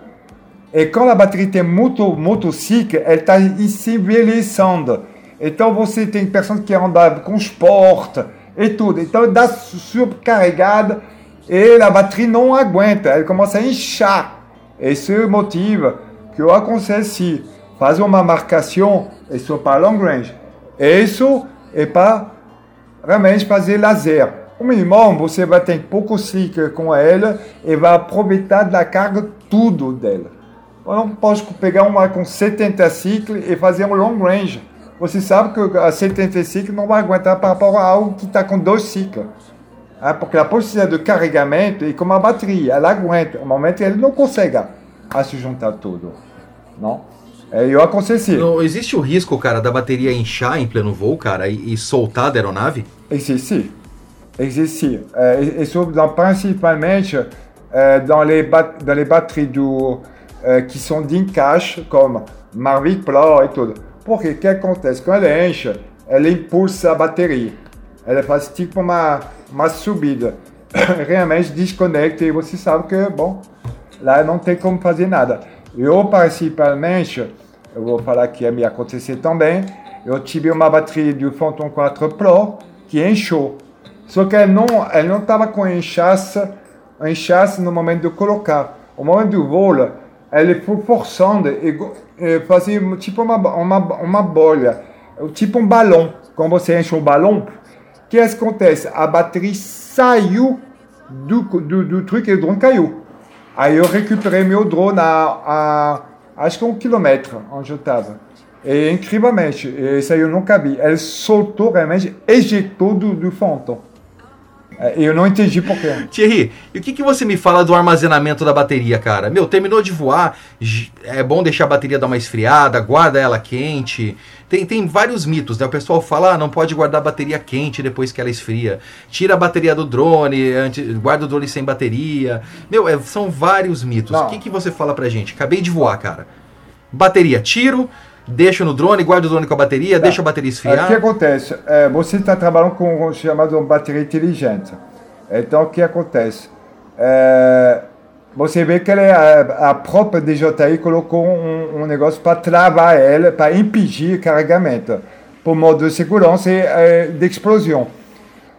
H: e quando a bateria tem muito, muito ciclo, ela está envelhecendo. Então você tem pessoas que andam com esporte e tudo. Então dá subcarregada e a bateria não aguenta, ela começa a inchar. Esse é o motivo que eu aconselho sim, fazer uma marcação, isso para long range. Isso é para realmente fazer lazer. O mínimo, você vai ter pouco ciclo com ela e vai aproveitar da carga tudo dela. Eu não posso pegar uma com 70 ciclos e fazer um long range. Você sabe que a 70 ciclos não vai aguentar para rapport a algo que está com dois ciclos. Ah, porque a possibilidade de carregamento é como a bateria, ela aguenta. No momento, ele não consegue a se juntar tudo. Não? É, Eu aconselho.
E: Não, existe o risco, cara, da bateria inchar em pleno voo, cara, e, e soltar da aeronave?
H: Existe. Existe. Euh, isso dans, principalmente dans, les bat dans les batteries do, euh, qui sont d'encaixe, comme Mavic Pro e tudo. Porque o que acontece? Quando ela enche, ela impulsa a bateria. Ela faz tipo uma, uma subida. Realmente desconecta e você sabe que, bom, lá não tem como fazer nada. Eu, principalmente, eu vou falar que me aconteceu também, eu tive uma bateria do Phantom 4 Pro que encheu. Só que ela não ela não estava com inchaço, inchaço no momento de colocar. O momento do voo, ele foi forçando e, e fazia tipo uma, uma, uma bolha, tipo um balão. Quando você enche um balão, o que acontece? A bateria saiu do, do, do truque e o drone caiu. Aí eu recuperei meu drone a, a acho que um quilômetro onde eu estava. E incrivelmente, isso aí eu não cabia. Ele soltou realmente, ejetou do, do Phantom. É, Eu não entendi porquê.
E: Thierry, e o que, que você me fala do armazenamento da bateria, cara? Meu, terminou de voar, é bom deixar a bateria dar uma esfriada, guarda ela quente. Tem, tem vários mitos, né? O pessoal fala, ah, não pode guardar a bateria quente depois que ela esfria. Tira a bateria do drone, antes, guarda o drone sem bateria. Meu, é- são vários mitos.
H: Não.
E: O que, que você fala pra gente? Acabei de voar, cara. Bateria, tiro, deixo no drone, guardo o drone com a bateria, deixa a bateria
H: É, O
E: esfriar.
H: que acontece? É, você está trabalhando com o chamado bateria inteligente. Então, o que acontece? É, você vê que é a, a própria DJI colocou um, um negócio para travar ela, para impedir o carregamento, por modo de segurança e é, de explosão.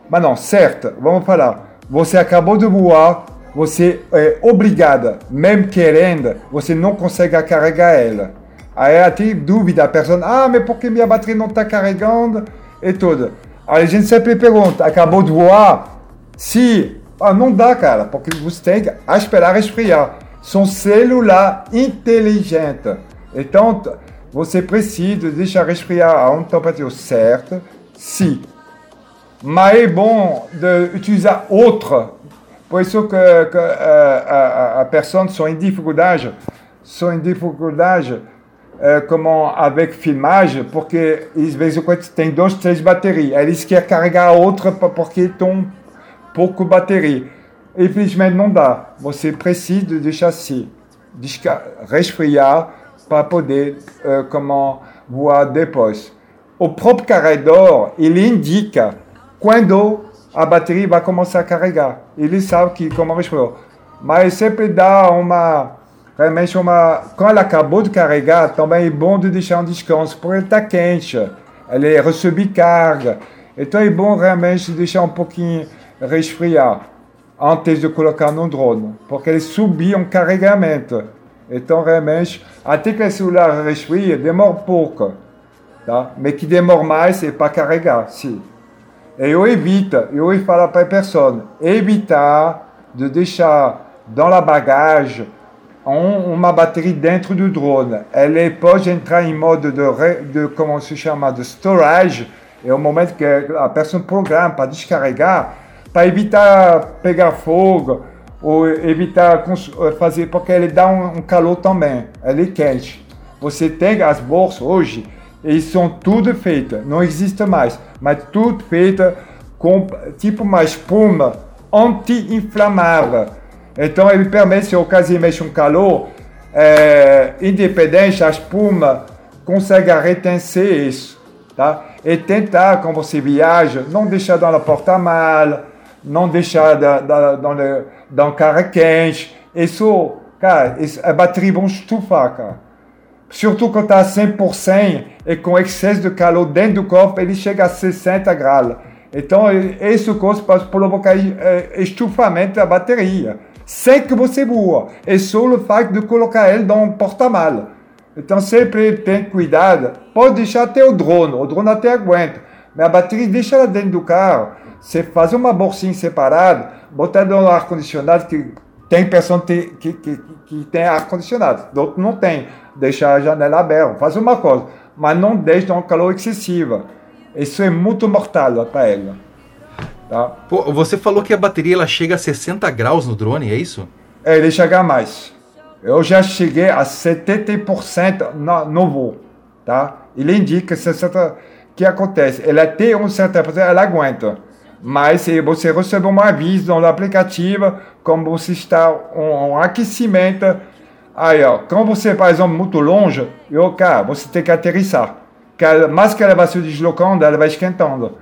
H: Mas não, certo, vamos falar. Você acabou de voar, você é obrigada, mesmo querendo, você não consegue carregar ela. Aí dúvida, a pessoa, ah, mas por que minha bateria não está carregando? E tudo. Aí a gente sempre pergunta, acabou de voar? Se, ah, não dá, cara, porque você tem que esperar esfriar. São celular inteligente. Então, você precisa deixar esfriar a uma temperatura certa, se mas é bom de utilizar outra. Por isso que, que eh, a, a, a personne sont em dificuldade, sont em dificuldade eh, como avec filmagem, porque às vezes tem duas, três baterias. Eles querem carregar a outra porque estão pouco bateria. Infelizmente não dá. Você deixar assim, desca- resfriar para poder eh, como voar depois. O próprio carregador, ele indica quando a bateria vai começar a carregar. Ele sabe que como resfriou. Mas sempre dá uma realmente uma quando ela acabou de carregar, também é bom de deixar um descanso, porque ele está quente. Ele recebe carga. Então é bom realmente deixar um pouquinho resfriar antes de colocar no drone, porque ele subia um carregamento. Então realmente, até que o celular resfria, demora pouco, tá? Mas que demora mais é para carregar, sim. E eu evito, eu falar para a pessoa, evitar de deixar dans la bagagem um, uma bateria dentro do drone. Ela pode entrar em modo de, de como se chama, de storage, é o momento que a pessoa programa para descarregar, para evitar pegar fogo, ou evitar cons- fazer, porque ele dá um calor também, ele é quente. Você tem as bolsas hoje, eles são tudo feitas, não existe mais, mas tudo feita com tipo uma espuma anti-inflamável. Então ele permite, ocasionalmente um calor, é, independente, a espuma consegue retencer isso, tá? E tentar, quando você viaja, não deixar dans le porta-mal, não deixar da, da, dans, le, dans carro quente. Isso, cara, isso, a bateria vão estufar, cara. Surtout quando está a 100% e com excesso de calor dentro do corpo, ele chega a 60 graus. Então, isso coisa pode provocar eh, estufamento da bateria, sem que você voa. É só o fato de colocar ele num porta-mala. Então, sempre tem cuidado. Pode deixar até o drone, o drone até aguenta. Mas a bateria, deixa ela dentro do carro. Você faz uma bolsinha separada, botar no ar-condicionado, que tem pessoa que, que, que, que tem ar-condicionado, outro não tem. Deixar a janela aberta, faz uma coisa, mas não deixe um calor excessivo. Isso é muito mortal para ela. Tá?
E: Pô, você falou que a bateria ela chega a 60 graus no drone, é isso?
H: É, ele chega mais. Eu já cheguei a 70% no, no voo. Tá? Ele indica 60%. O que acontece? Ela tem um certo ela aguenta. Mas se você recebe um aviso no aplicativo, como você está um, um aquecimento, aí ó, quando você faz um muito longe, eu, cara, você tem que aterrissar. Porque mais que ela vai se deslocando, ela vai esquentando.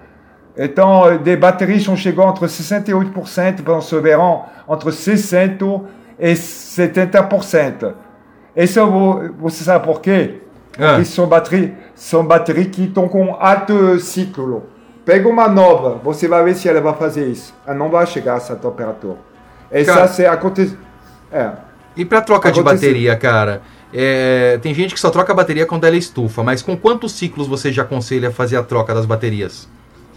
H: Então, des bateries sont chegando entre 68% para o verão, entre 60% e 70%. Isso eu vou- você sabe por quê?
E: Ah.
H: Porque são baterias, são baterias que estão com alto ciclo. Pega uma nova, você vai ver se ela vai fazer isso. Ela não vai chegar a essa temperatura. E ça, c'est acontece. É.
E: E pra troca de bateria, cara? é, tem gente que só troca a bateria quando ela estufa, mas com quantos ciclos você já aconselha fazer a troca das baterias?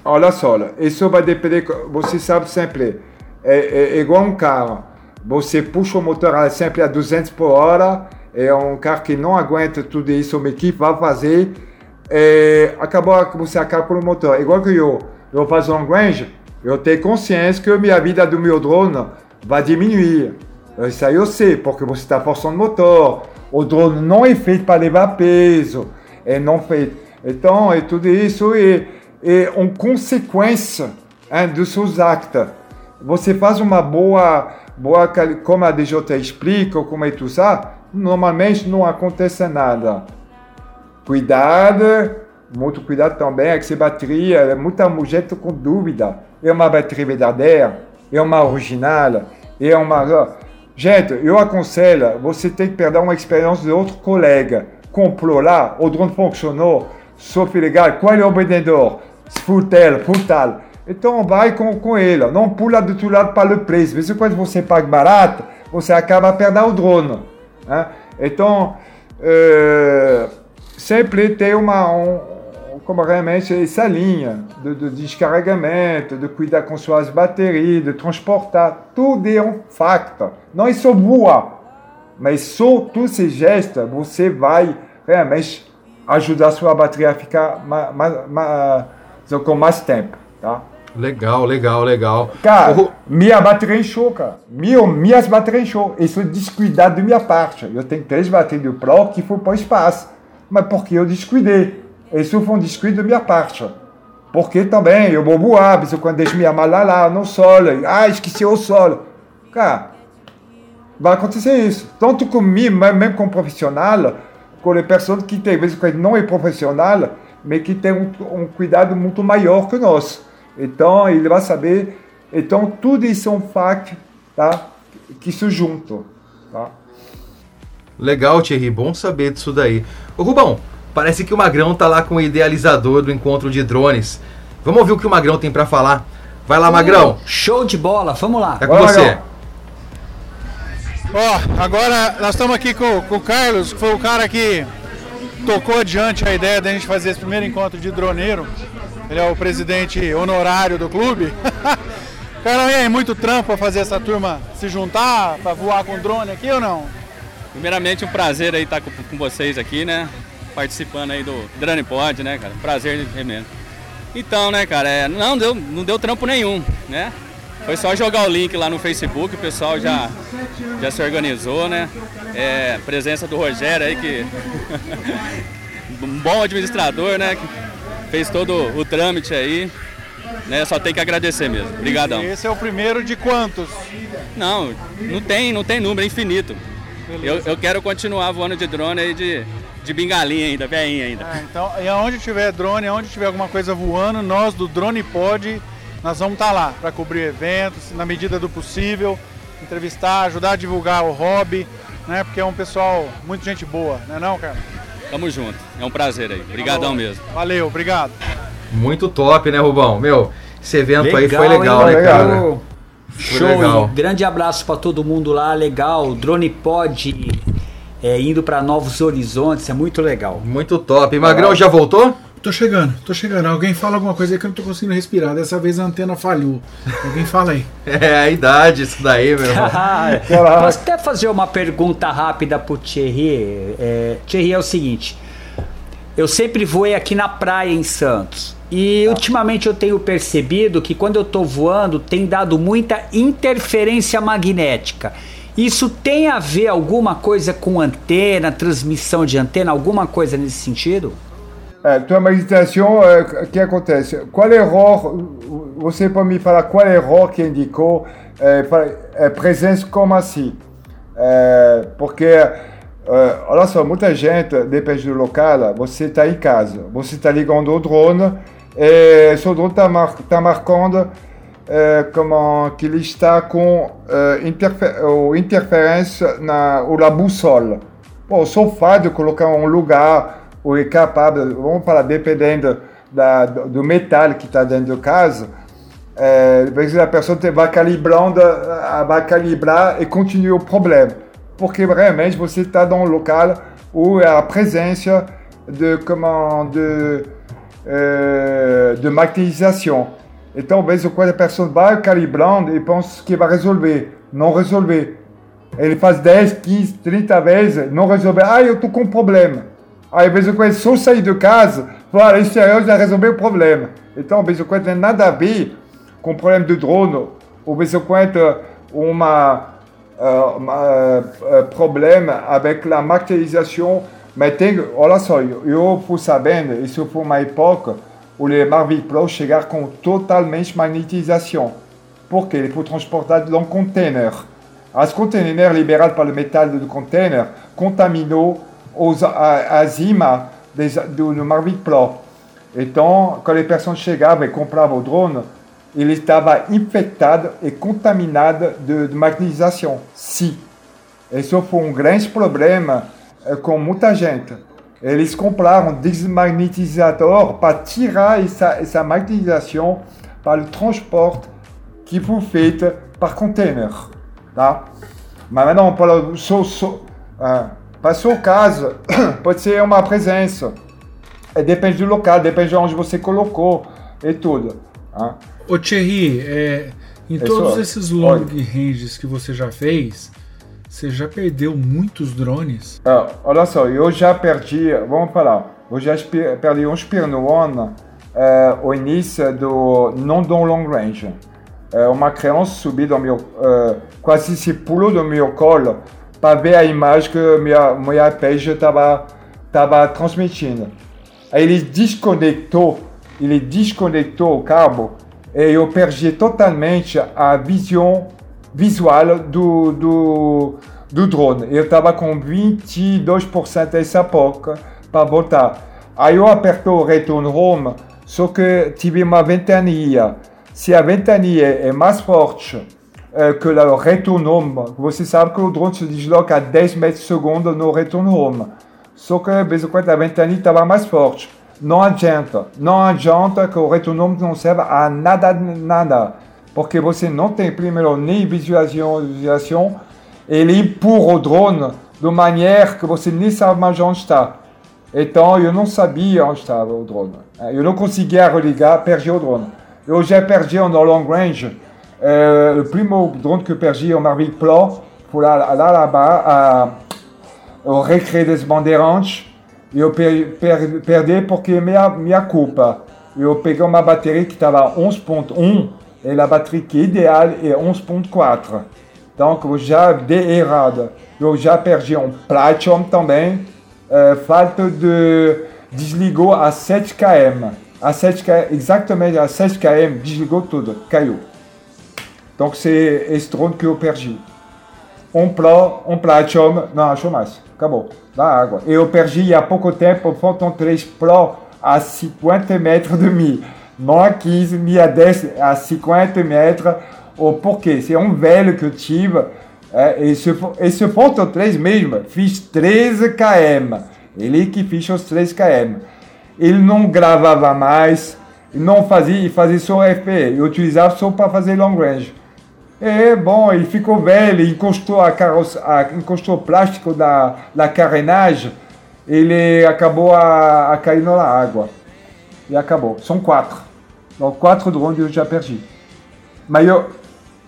H: Olha só, isso vai depender. Você sabe sempre, é, é- é igual um carro. Você puxa o motor sempre a 200 por hora. É um carro que não aguenta tudo isso. Uma equipe vai fazer. É, acabou, você acaba com o motor. Igual que eu, eu faço um range, eu tenho consciência que minha vida do meu drone vai diminuir. Isso aí eu sei, porque você está forçando o motor. O drone não é feito para levar peso. É não feito. Então, é tudo isso é, é uma consequência dos seus actos. Você faz uma boa, boa, como a DJ explica, como é tudo isso, normalmente não acontece nada. Cuidado, muito cuidado também é que essa bateria, muita gente com dúvida. É uma bateria verdadeira? É uma original? É uma. Gente, eu aconselho, você tem que perder uma experiência de outro colega. Comprou lá, o drone funcionou, foi legal, qual é o vendedor? Futel, futal. Então vai com, com ele, não pula do outro lado para o preço. Mas quando você paga barato, você acaba perdendo o drone. né? Então, eh, sempre tem uma, um, como realmente essa linha de, de descarregamento, de cuidar com suas baterias, de transportar, tudo é um facto. Não é só voar, mas só todos esses gestos você vai realmente ajudar sua bateria a ficar ma, ma, ma, com mais tempo, tá?
E: Legal, legal, legal.
H: Cara, minha bateria encheu, cara. Minha, minhas baterias encheu. Isso é descuidado da minha parte. Eu tenho três baterias do Pro que foi para o espaço. Mas porque eu descuidei. Isso foi um descuido da minha parte. Porque também eu vou voar, mas eu quando deixo minha mala lá, no solo. Ah, esqueci o solo. Cara, vai acontecer isso. Tanto comigo, mas mesmo como profissional, com as pessoas que tem, vezes, que não é profissional, mas que tem um, um cuidado muito maior que nós. Então, ele vai saber. Então, tudo isso é um fato, tá? Que se juntam, tá?
E: Legal, Thierry, bom saber disso daí. Ô Rubão, parece que o Magrão tá lá com o idealizador do encontro de drones. Vamos ouvir o que o Magrão tem pra falar. Vai lá, Magrão.
G: Show de bola, vamos lá.
E: É com você.
I: Ó, agora nós estamos aqui com, com o Carlos, que foi o cara que tocou adiante a ideia da gente fazer esse primeiro encontro de droneiro. Ele é o presidente honorário do clube. Cara, aí, muito trampo fazer essa turma se juntar, pra voar com drone aqui ou não?
K: Primeiramente, um prazer aí estar com, com vocês aqui, né? Participando aí do Drone Pod, né, cara? Prazer imenso. Então, né, cara, é, não, deu, não deu trampo nenhum, né? Foi só jogar o link lá no Facebook, o pessoal já, já se organizou, né? É, presença do Rogério aí, que. um bom administrador, né? Que fez todo o trâmite aí. Né? Só tem que agradecer mesmo. Obrigadão.
I: Esse é o primeiro de quantos?
K: Não, não tem, não tem número, é infinito. Eu, eu quero continuar voando de drone aí de, de bengalinha ainda, veinha ainda.
I: É, então, e aonde tiver drone, aonde tiver alguma coisa voando, nós do Drone Pod, nós vamos estar lá para cobrir eventos, na medida do possível, entrevistar, ajudar a divulgar o hobby, né? Porque é um pessoal muito gente boa, né não, cara?
K: Tamo junto, é um prazer aí. Obrigadão mesmo.
I: Valeu, obrigado.
E: Muito top, né, Rubão? Meu, esse evento aí
G: Legal,
E: foi legal,
G: hein?
E: né,
G: Legal.
E: cara? Foi
G: Show,
E: legal.
G: grande abraço pra todo mundo lá, legal. Drone Pod é, indo pra novos horizontes, é muito legal.
E: Muito top. Magrão já voltou?
F: Tô chegando, tô chegando. Alguém fala alguma coisa aí que eu não tô conseguindo respirar. Dessa vez a antena falhou. Alguém fala aí.
E: É a idade, isso daí, meu irmão.
G: Posso até fazer uma pergunta rápida pro Thierry? É, Thierry, é o seguinte: eu sempre voei aqui na praia em Santos. E ultimamente eu tenho percebido que quando eu tô voando tem dado muita interferência magnética. Isso tem a ver alguma coisa com antena, transmissão de antena, alguma coisa nesse sentido?
H: É, tua meditação, o que acontece? Qual erro, você pode me falar qual erro que indicou é, é, presença como assim? É, porque, é, olha só, muita gente, depende do local, você está em casa, você está ligando o drone, e seu drone está mar, tá marcando é, como que ele está com é, interfe- ou interferência na, ou na bússola. Bom, só o fato de colocar um lugar ou é capaz, vamos falar, dependendo da, do do metal que está dentro da casa, é, a pessoa vai calibrando, vai calibrar e continua o problema. porque realmente você está dans um local où a presença de comment de euh, de martelisation. Então, vez em quando a pessoa vai calibrando e pensa que vai resolver, não resolver. Ele faz 10, 15, 30 vezes, não resolve. Ah, eu tô com um problema. Aí, vezes, quando só sair de casa, fala, isso aí já resolveu o a ver com o problema do drone, vezes, quando uma, uh, problema avec a martelização, mas tem, olha só, eu, fui sabendo, isso foi uma época où les Mavic Pro container. As containers liberados par le métal do container contaminou os, a, as imãs des, do, Pro. Então, quando as pessoas chegavam e compravam o drone, ele estava infectado e contaminado de, de magnetização. Sim. Isso foi um grande problema com muita gente. Eles compraram um desmagnetizador para tirar essa, essa magnetização para o transporte que foi feito par container. Tá? Mas não, para, so, so, ah, para o seu caso, pode ser uma presença. É, depende do local, depende de onde você colocou e tudo. Tá?
F: Ô Thierry, é, em
H: É
F: todos esses long ranges que você já fez, você já perdeu muitos drones?
H: Ah, olha só, eu já perdi, vamos falar, eu já perdi Spear no One eh, ao início do não do long range. Eh, uma criança subiu do meu, eh, quase se pulou do meu colo para ver a imagem que minha, minha page estava tava transmitindo. Aí ele desconectou, ele desconectou o cabo e eu perdi totalmente a visão visual do, do, do drone. Eu estava com 22% dessa época para botar. Aí eu apertou o return home, só que tive uma ventania. Se a ventania é mais forte que o return home, você sabe que o drone se desloca a 10 metros por segundo no return home. Só que, quando, a ventania estava mais forte. Não adianta. Não adianta que o retorno não serve a nada, nada. Porque você não tem, primeiro, nem visualização ele empurra o drone de maneira que você nem sabe mais onde está. Então, eu não sabia onde estava o drone. Eu não conseguia religar, perdi o drone. Eu já perdi no long range. Eh, o primeiro drone que eu perdi, o Pro, foi lá, lá, lá, lá o Recreio des Bandeirantes. Eu per, per, perdi porque minha, minha culpa. Que estava 11.1 e a bateria que é ideal é 11.4. Então, eu já dei errado. Eu um Platinum de... Desligou a 7 km. A 7 km, exatamente a 7 km, desligou tudo, caiu. Donc c'est drone que eu perdi. Um Pro, um Platinum, não achou mais, acabou, da água. Eu perdi há pouco tempo o Phantom 3 Pro a 50 metros de mim. Não a 15, nem a 10, a 50 metros. Ou porque se é um velho que eu tive, é, esse, esse Phantom 3 mesmo, fiz 13 km. Ele que fez os 13 km. Ele não gravava mais, não fazia, fazia só FP. Eu utilizava só para fazer long range. É bom, ele ficou velho, encostou a carroça, a, encostou o plástico da, da carenagem, ele acabou a, a cair na água. E acabou. São quatro. Então, quatro drones eu já perdi. Mas eu.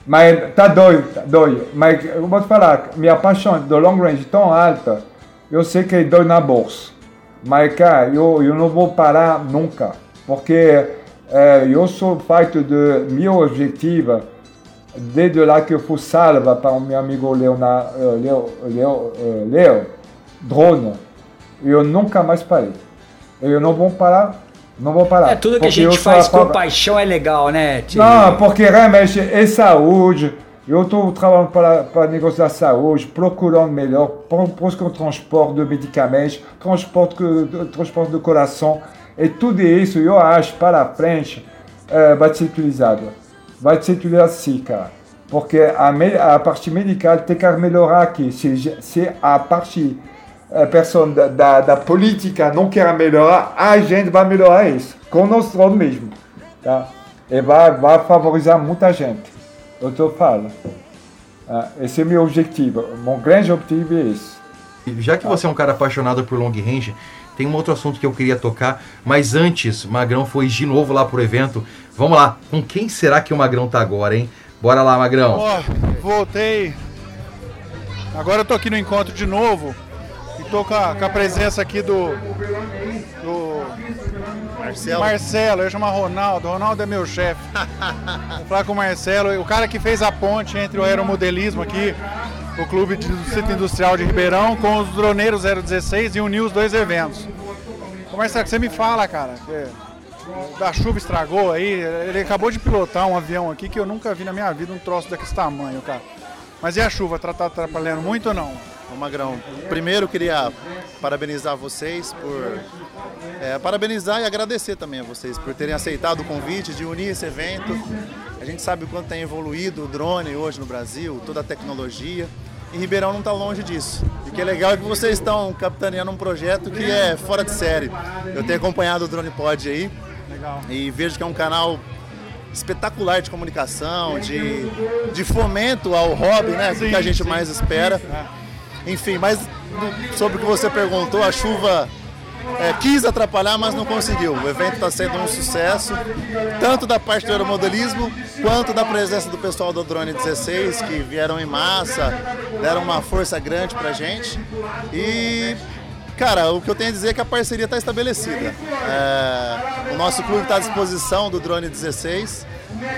H: Mas tá doido, tá doido. Mas eu vou te falar, minha paixão do long range tão alta, eu sei que é dói na bolsa. Mas, cara, eu, eu não vou parar nunca. Porque eh, eu sou feito de meu objetivo desde lá que eu fui salva para o meu amigo Leonardo, uh, Leo, Leo, uh, Leo, drone, eu nunca mais parei. Eu não vou parar, não vou parar.
G: É, tudo que a gente faz
H: a
G: com paixão é legal, né? Thierry?
H: Não, porque realmente é saúde. Eu estou trabalhando para, para negócio da saúde, procurando melhor, por, por que o transporte de medicamentos, transporte, transporte do coração, e tudo isso eu acho para frente eh, vai ser utilizado. Vai ser utilizado sim, cara. Porque a, me- a parte médica tem que melhorar aqui. Se, se a parte a pessoa da, da, da política não quer melhorar, a gente vai melhorar isso. Com nós mesmo. Tá? E vai, vai favorizar muita gente. Eu tô falando. Ah, esse é meu objetivo. Meu grande objetivo é.
E: E Já que você é um cara apaixonado por long range, tem um outro assunto que eu queria tocar, mas antes, Magrão foi de novo lá pro evento. Vamos lá, com quem será que o Magrão tá agora, hein? Bora lá, Magrão.
I: Ó, voltei. Agora eu tô aqui no encontro de novo. E tô com a, com a presença aqui do. Do.
J: Marcelo.
I: Marcelo, eu ia chamar Ronaldo. Ronaldo é meu chefe. Vou falar com o Marcelo, o cara que fez a ponte entre o aeromodelismo aqui, o clube de, do Centro Industrial de Ribeirão, com os droneiros 016 e uniu os dois eventos. Ô Marcelo, você me fala, cara, que da chuva estragou aí, ele acabou de pilotar um avião aqui que eu nunca vi na minha vida um troço daquele tamanho, cara. Mas e a chuva, tá, tá atrapalhando muito ou não?
J: Ô Magrão, primeiro queria parabenizar vocês por. é, parabenizar e agradecer também a vocês por terem aceitado o convite de unir esse evento. A gente sabe o quanto tem evoluído o drone hoje no Brasil, toda a tecnologia. E Ribeirão não está longe disso. E o que é legal é que vocês estão capitaneando um projeto que é fora de série. Eu tenho acompanhado o Drone Pod aí
I: Legal.
J: e vejo que é um canal espetacular de comunicação, de, de fomento ao hobby, né?
I: Sim,
J: que a gente
I: sim.
J: mais espera. Enfim, mas sobre o que você perguntou, a chuva é, quis atrapalhar, mas não conseguiu. O evento está sendo um sucesso, tanto da parte do aeromodelismo, quanto da presença do pessoal do Drone 16, que vieram em massa, deram uma força grande pra gente. E, cara, o que eu tenho a dizer é que a parceria está estabelecida. É, o nosso clube está à disposição do Drone 16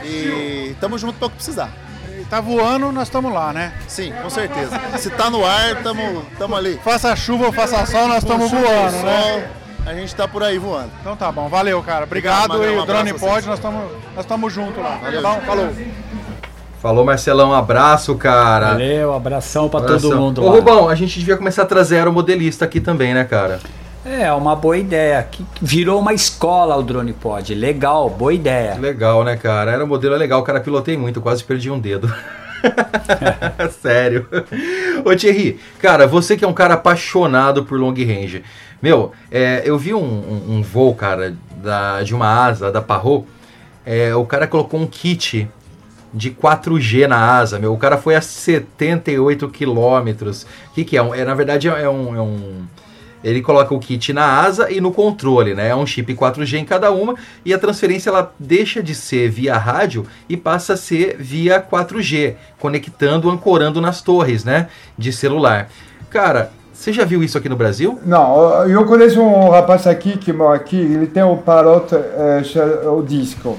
J: e estamos junto para o que precisar.
I: Tá voando, nós estamos lá, né?
J: Sim, com certeza. Se tá no ar, estamos ali.
I: Faça chuva ou faça sol, nós estamos voando, né?
J: A gente tá por aí voando.
I: Então tá bom, valeu, cara. Obrigado,
J: Obrigado,
I: e
J: um
I: o Drone. Pod, nós estamos nós juntos lá.
J: Valeu.
I: Tá bom? Falou.
E: Falou, Marcelão, um abraço, cara.
G: Valeu, abração pra
E: Abração.
G: todo mundo
E: Ô,
G: lá.
E: Rubão, a gente devia começar a trazer aeromodelista aqui também, né, cara?
G: É, uma boa ideia. Que virou uma escola o Drone Pod. Legal, boa ideia.
E: Legal, né, cara? Aeromodelo é legal, cara, pilotei muito, quase perdi um dedo. Sério. Ô Thierry, cara, você que é um cara apaixonado por long range. Meu, é, eu vi um, um- um voo, cara, da, de uma asa da Parrot. É, o cara colocou um kit de 4G na asa, meu. O cara foi a 78 quilômetros. O que, que é? Um- é? Na verdade, é um, é um- Ele coloca o kit na asa e no controle, né? É um chip 4G em cada uma e a transferência ela deixa de ser via rádio e passa a ser via 4G, conectando, ancorando nas torres, né? De celular. Cara, você já viu isso aqui no Brasil?
H: Não, eu conheço um rapaz aqui que mora aqui, ele tem o Parrot, eh, cha- o disco,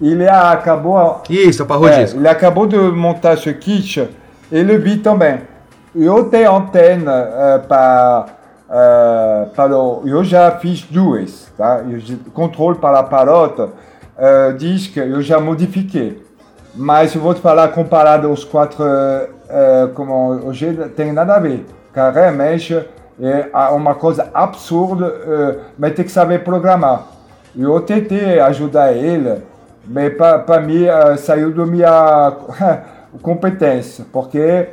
H: Disco. Ele acabou...
E: Isso,
H: é. Ele acabou de montar ce kit, ele vi também. Eu tenho antena eh, para... eh, para eu já fiz duas, tá? Eu, controle para a Parrot, eh, disco, eu já modifiquei. Mas eu vou te falar, comparado aos quatro, eh, como hoje, tem nada a ver. Cara, realmente é a- uma coisa absurda, mas tem que saber programar. Eu tentei ajudar ele, mas para mim eh, saiu da minha competência, porque,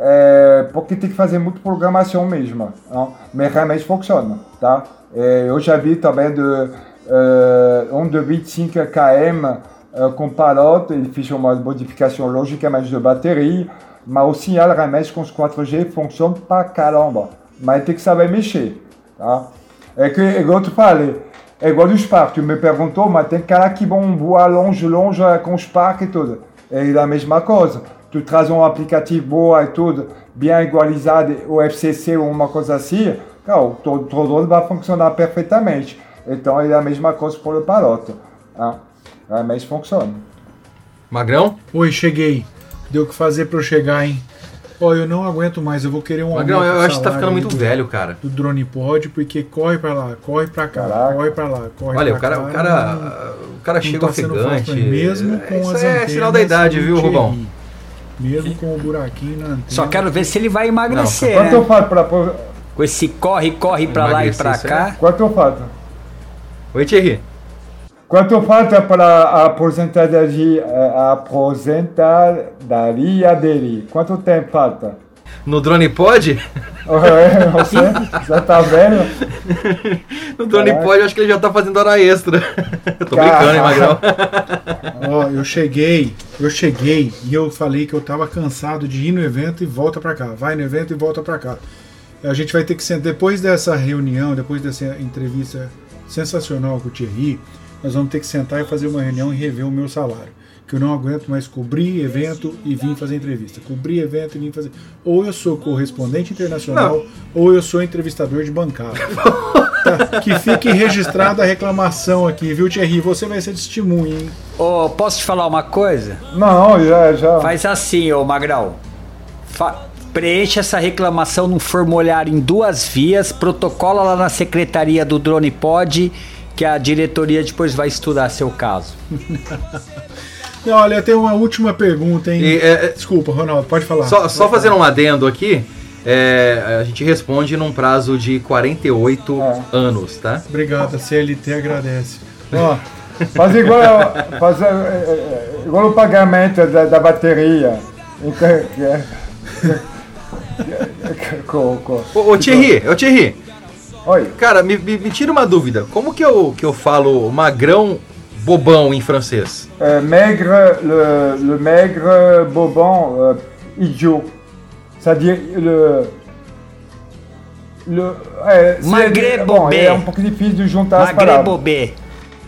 H: eh, porque tem que fazer muita programação mesmo. Não? Mas realmente funciona, tá? Eh, eu já vi também de, eh, um de 25 km eh, com Parrot, ele fez uma modificação logicamente de bateria, mas o sinal realmente com os 4G funciona pra caramba. Mas tem que saber mexer, tá? É que, é igual eu te falei, é igual do Spark, tu me perguntou, mas tem cara que vão voar longe, longe eh, com o Spark e tudo. É a mesma coisa. Tu traz um aplicativo boa e tudo, bem igualizado, o FCC ou uma coisa assim, cara, o todo, todo vai funcionar perfeitamente. Então é a mesma coisa para o Parrot. Tá? Realmente funciona.
E: Magrão?
F: Oi, cheguei. Deu o que fazer pra eu chegar, hein? Ó, eu não aguento mais, eu vou querer um
E: Magrão,
F: aumento
E: eu acho que tá ficando muito
F: do-
E: velho, cara.
F: Do drone pod, porque corre pra lá, corre pra cá, corre pra lá, corre
E: Olha,
F: pra
E: o cara,
F: cá.
E: o cara, o cara
F: não
E: chega
F: tá
E: ofegante.
F: mesmo com
E: Isso
F: as
E: é sinal da idade, viu. Rubão?
F: Mesmo com o buraquinho na antena.
G: Só quero ver se ele vai emagrecer,
H: Quanto
G: né?
H: eu falo pra.
G: Com esse corre, corre pra lá e
E: Emagrecer,
G: pra cá.
H: Quanto eu falta?
E: Oi, Thierry.
H: Quanto falta para a aposentadoria, a aposentadoria dele? Quanto tempo falta?
E: no Drone Pod?
H: É, você já tá vendo?
E: No Drone
F: Caraca.
E: Pod, eu acho que ele já tá fazendo hora extra. Eu tô brincando, hein, Magrão?
F: Ó, eu cheguei, eu cheguei e eu falei que eu tava cansado de ir no evento e volta pra cá. Vai no evento e volta pra cá. A gente vai ter que sentar, depois dessa reunião, depois dessa entrevista sensacional com o Thierry, nós vamos ter que sentar e fazer uma reunião e rever o meu salário. Que eu não aguento mais cobrir evento e vir fazer entrevista. Cobrir evento e vir fazer. Ou eu sou correspondente internacional, ou eu sou entrevistador de bancada. Tá, que fique registrada a reclamação aqui, viu, Thierry? Você vai ser testemunha, hein?
G: Ô, posso te falar uma coisa?
H: Não, já, já.
G: Faz assim, ô Magrão. Fa- Preencha essa reclamação num formulário em duas vias, protocola lá na secretaria do Drone Pod, que a diretoria depois vai estudar seu caso.
F: Não, olha, tem uma última pergunta, hein?
E: E, é,
F: Desculpa, Ronaldo, pode falar.
E: Só,
F: Pode
E: só
F: falar.
E: fazendo um adendo aqui, é, a gente responde num prazo de 48 anos, tá?
F: Obrigado, a CLT agradece. Ó,
H: Faz igual, faz, é, é, é, igual o pagamento da, da bateria. Então, que é- com- com-
E: Ô, ô Thierry, ô Thierry.
H: Oi.
E: Cara, me, me- me tira uma dúvida. Como que eu, que eu falo magrão bobão em francês?
H: Euh, maigre, le, le maigre bobon, euh, idiot. C'est-à-dire le. le é, bom,
G: bobé.
H: É um pouco difícil de juntar as
G: Magre
H: palavras.
G: bobé.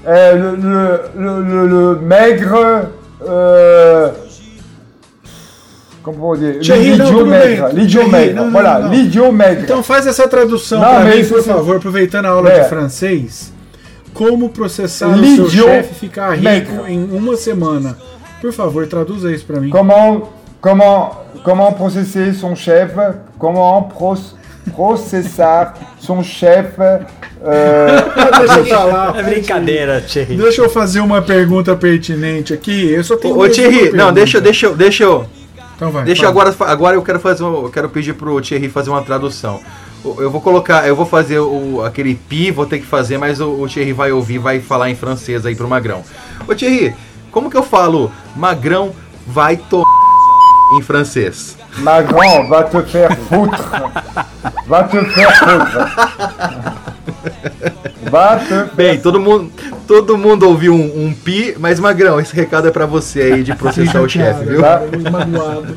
H: É, le, le, le, le, le maigre. euh, como vou dizer?
F: Thierry, não,
H: Voilà,
F: não.
H: l'idiot maigre.
F: Então faz essa tradução
H: mas
F: mim,
H: isso
F: por
H: você-
F: favor, aproveitando a aula
H: É.
F: de francês. Como processar o seu chefe ficar rico em uma semana? Por favor, traduza isso pra mim.
H: Comment, comment, comment processer son chef Comment pro- processar son chef euh,
F: Deixa eu falar.
G: É brincadeira, Thierry.
F: Deixa eu fazer uma pergunta pertinente aqui. Eu só tenho
E: Ô, Thierry, não, deixa, deixa, eu- deixa eu.
F: Então vai.
E: Deixa
F: fala.
E: agora, agora eu quero fazer, um- eu quero pedir pro Thierry fazer uma tradução. Eu vou colocar, eu vou fazer o, aquele pi, vou ter que fazer, mas o, o Thierry vai ouvir, vai falar em francês aí pro Magrão. Ô Thierry, como que eu falo Magrão vai to em francês?
H: Magron va te faire foutre. Va te faire foutre. Te
E: Bem, todo mundo, todo mundo ouviu um, um pi, mas Magrão, esse recado é pra você aí de processar o chefe, viu?
F: Tá muito magoado.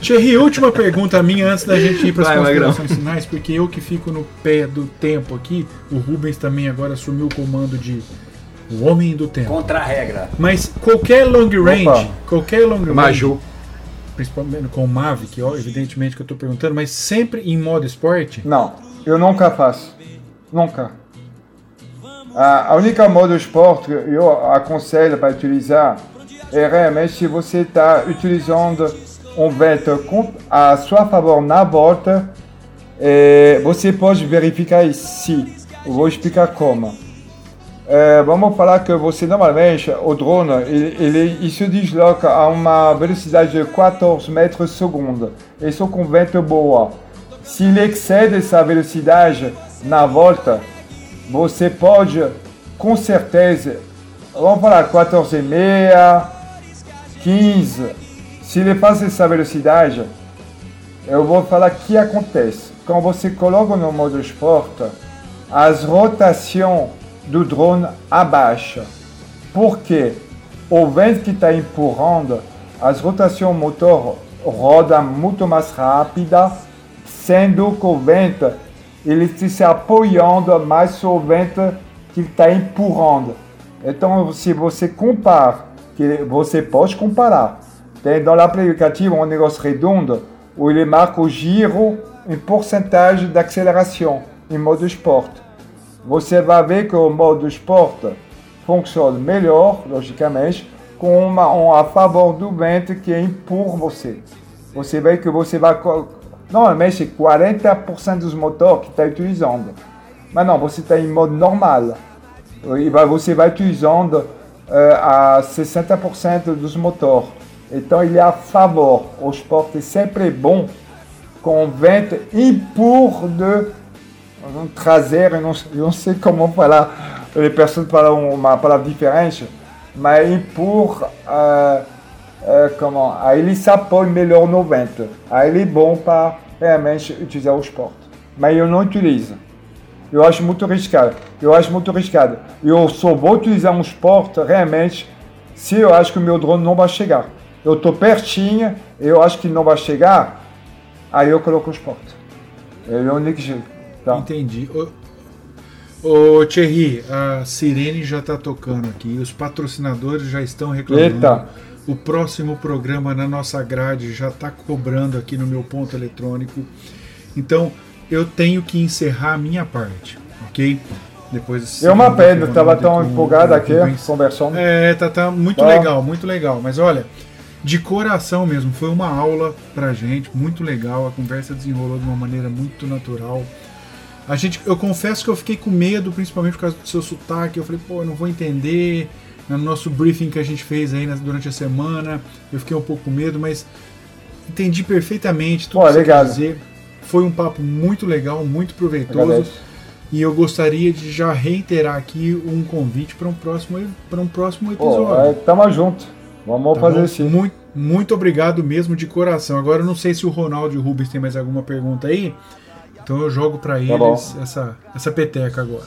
F: Thierry, última pergunta minha antes da gente ir para as considerações finais, porque eu que fico no pé do tempo aqui, o Rubens também agora assumiu o comando de o homem do tempo.
G: Contra a regra.
F: Mas qualquer long range,
H: Opa.
F: qualquer long range,
E: Maju.
F: principalmente com o Mavic, ó, evidentemente que eu estou perguntando, mas sempre em modo esporte,
H: Não, eu nunca faço. Nunca. A, única modo esporte que eu aconselho para utilizar é realmente se você está utilizando um vento a sua favor na volta, eh, você pode verificar. Eu vou explicar como. Eh, vamos falar que você normalmente, o drone, ele, ele, ele se desloca a uma velocidade de 14 metros por segundo. Isso com vento boa. Se ele excede essa velocidade na volta, você pode, com certeza, vamos falar 14,5, 15. Se ele faz essa velocidade, eu vou falar o que acontece. Quando você coloca no modo esporte, as rotações do drone abaixam. Por quê? O vento que está empurrando, as rotações motor rodam muito mais rápida, sendo que o vento ele está se apoiando mais sobre o vento que está empurrando. Então, se você compara, que você pode comparar, tem no aplicativo um negócio redondo, où ele marca o giro em porcentagem de aceleração em modo esporte. Você vai ver que o modo esporte funciona melhor, logicamente, com uma, um a favor do vento que empurra você. Você vê que você vai. Normalmente, 40% dos motores que está utilizando. Mas não, você está em modo normal. E você vai utilizando eh, a 60% dos motores. Então, ele é a favor. O esporte é sempre bom com vento empurra de um traseiro, eu não, eu não sei como les pessoas falam uma palavra diferente, mas empurra, uh, uh, comment, aí ele se apoia melhor no vento, aí ele é bom para realmente utilizar o esporte. Mas eu não utilizo. Eu acho muito arriscado. Eu acho muito arriscado. Eu só vou utilizar um esporte realmente se eu acho que o meu drone não vai chegar. Eu estou pertinho, eu acho que não vai chegar, aí eu coloco o esporte. É o único jeito. Tá?
F: Entendi. Ô, Thierry, a sirene já tá tocando aqui, os patrocinadores já estão reclamando.
H: Eita.
F: O próximo programa na nossa grade já tá cobrando aqui no meu ponto eletrônico. Então, eu tenho que encerrar a minha parte, ok? Depois
H: É uma pena,
F: eu
H: tava tão empolgado aqui, conversando.
F: É, tá, tá muito
H: Tá.
F: legal, muito legal. Mas olha, de coração mesmo, foi uma aula pra gente, muito legal. A conversa desenrolou de uma maneira muito natural. A gente, eu confesso que eu fiquei com medo, principalmente por causa do seu sotaque. Eu falei, pô, eu não vou entender. No nosso briefing que a gente fez aí durante a semana, eu fiquei um pouco com medo, mas entendi perfeitamente tudo
H: Pô,
F: que você quer dizer. Foi um papo muito legal, muito proveitoso.
H: Agradeço.
F: E eu gostaria de já reiterar aqui um convite para um próximo para um próximo
H: Pô,
F: episódio.
H: é, tamo junto. Vamos
F: Tá
H: fazer sim.
F: Muito, muito obrigado mesmo de coração. Agora eu não sei se o Ronaldo e o Rubens tem mais alguma pergunta aí. Então eu jogo para
E: Tá
F: eles essa, essa peteca agora.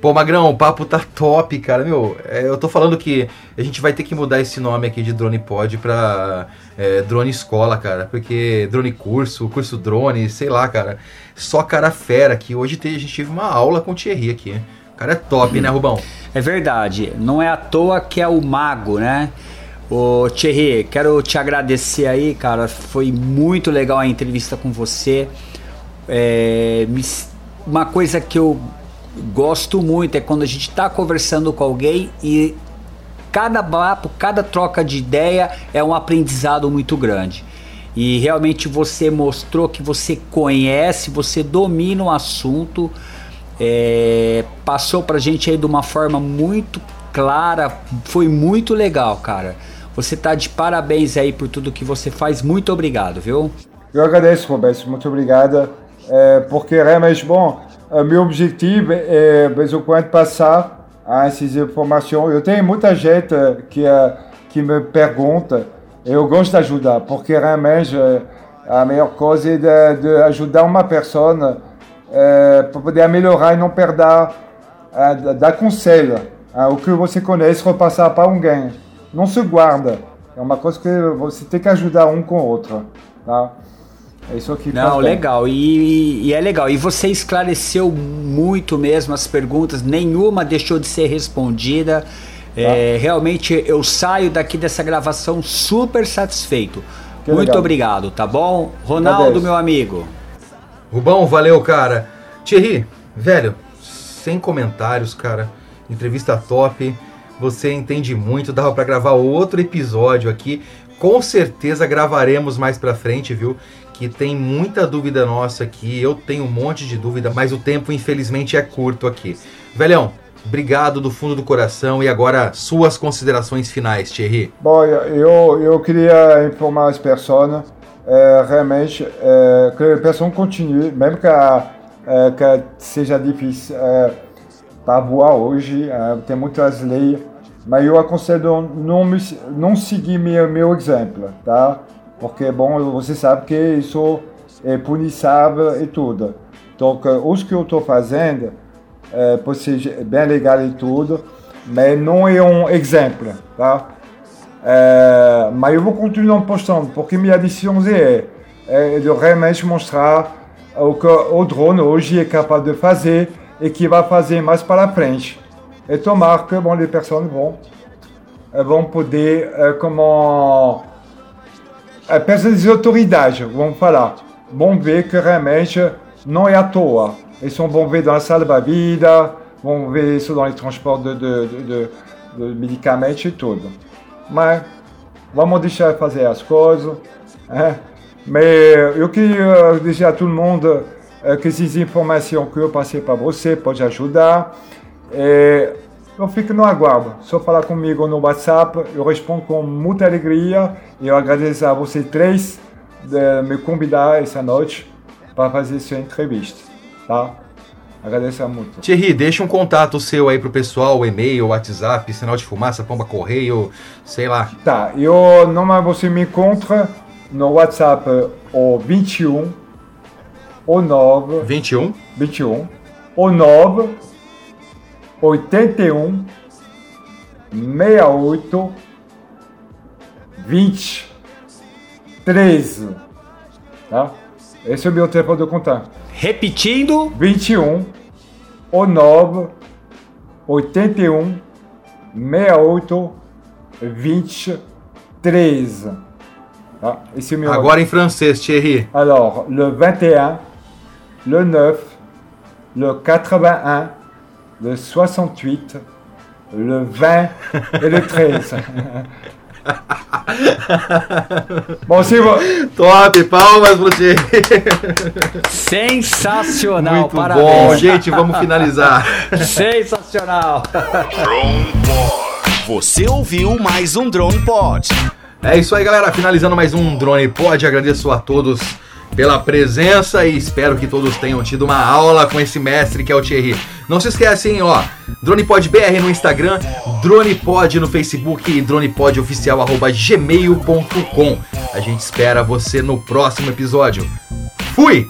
E: Pô, Magrão, o papo tá top, cara. Meu, é, eu tô falando que a gente vai ter que mudar esse nome aqui de Drone Pod pra é, Drone Escola, cara. Porque Drone Curso, Curso Drone, sei lá, cara. Só cara fera aqui. Hoje a gente teve uma aula com o Thierry aqui. O cara é top, né, Rubão?
G: É verdade, não é à toa que é o mago, né? Ô Thierry, quero te agradecer aí, cara. Foi muito legal a entrevista com você. É, uma coisa que eu gosto muito é quando a gente tá conversando com alguém e cada papo, cada troca de ideia é um aprendizado muito grande. E realmente você mostrou que você conhece, você domina o assunto, é, passou pra gente aí de uma forma muito clara, foi muito legal, cara. Você tá de parabéns aí por tudo que você faz, muito obrigado, viu?
H: Eu agradeço, Roberto, muito obrigado. É, porque realmente, bom, o meu objetivo é, vez em quando, passar essas informações. Eu tenho muita gente que, eh, que me pergunta, eu gosto de ajudar, porque realmente eh, a melhor coisa é de, de ajudar uma pessoa eh, para poder melhorar e não perder, da- dar conselho. Ah, o que você conhece, repassar para alguém. Não se guarda. É uma coisa que você tem que ajudar um com o outro. Tá? É isso aqui.
G: Não, legal. E, e é legal. E você esclareceu muito mesmo as perguntas, nenhuma deixou de ser respondida. É, realmente eu saio daqui dessa gravação super satisfeito.
E: Que
G: muito
E: legal.
G: obrigado, tá bom? Ronaldo, meu amigo.
E: Rubão, valeu, cara. Thierry, velho, sem comentários, cara. Entrevista top. Você entende muito, dava pra gravar outro episódio aqui. Com certeza gravaremos mais pra frente, viu? Que tem muita dúvida nossa aqui. Eu tenho um monte de dúvida, mas o tempo infelizmente é curto aqui. Velhão, obrigado do fundo do coração e agora suas considerações finais, Thierry.
H: Bom, eu, eu queria informar as pessoas, eh, realmente, eh, que a pessoa continue, mesmo que, a- eh, que seja difícil para voar hoje, tem muitas leis, mas eu aconselho não, não seguir meu, meu exemplo, tá? Porque, bom, você sabe que isso é punível e tudo. Então, que os que eu estou fazendo, é, pode ser bem legal e tudo, mas não é um exemplo, tá? É, mas eu vou continuar postando, porque minha decisão é, é de realmente mostrar o que o drone hoje é capaz de fazer e que vai fazer mais para frente. E tomara que bom, les vão, eh, vão poder, eh, as pessoas de autoridade vão falar, vão ver que realmente não é à toa. Eles vão ver dans a salva-vida, vão ver isso dans les transportes de, de, de, de, medicamentos e tudo. Mas vamos deixar fazer as coisas. né? Mas eu queria dizer a todo mundo eh, que essas informações que eu passei para você pode ajudar. Eh, eu fico no aguardo. Só falar comigo no WhatsApp, eu respondo com muita alegria. E eu agradeço a vocês três de me convidar essa noite para fazer essa entrevista. Tá? Agradeço muito.
E: Thierry, deixa um contato seu aí pro pessoal, e-mail, WhatsApp, sinal de fumaça, pomba correio, sei lá.
H: Tá, eu normalmente você me encontra no WhatsApp o 21 ou 9
E: 21
H: 21 ou 9 81 68 20 13 tá? Esse é o meu telefone de contato.
G: Repetindo.
H: 21 ou 9 81 68 20 13 tá? Esse é o meu
E: Agora em francês, Thierry.
H: Alors, le 21, le 9, le 81, le 68, le 20 et le 13. Bom, vo...
E: Top, palmas pro Thierry.
G: Sensacional,
E: Muito
G: parabéns.
E: bom, gente, vamos finalizar.
G: Sensacional.
B: Você ouviu mais um Drone Pod.
E: É isso aí, galera. Finalizando mais um Drone Pod. Agradeço a todos pela presença e espero que todos tenham tido uma aula com esse mestre que é o Thierry. Não se esquecem, ó, DronePod BR no Instagram, DronePod no Facebook e DronePodOficial@gmail.com. A gente espera você no próximo episódio. Fui!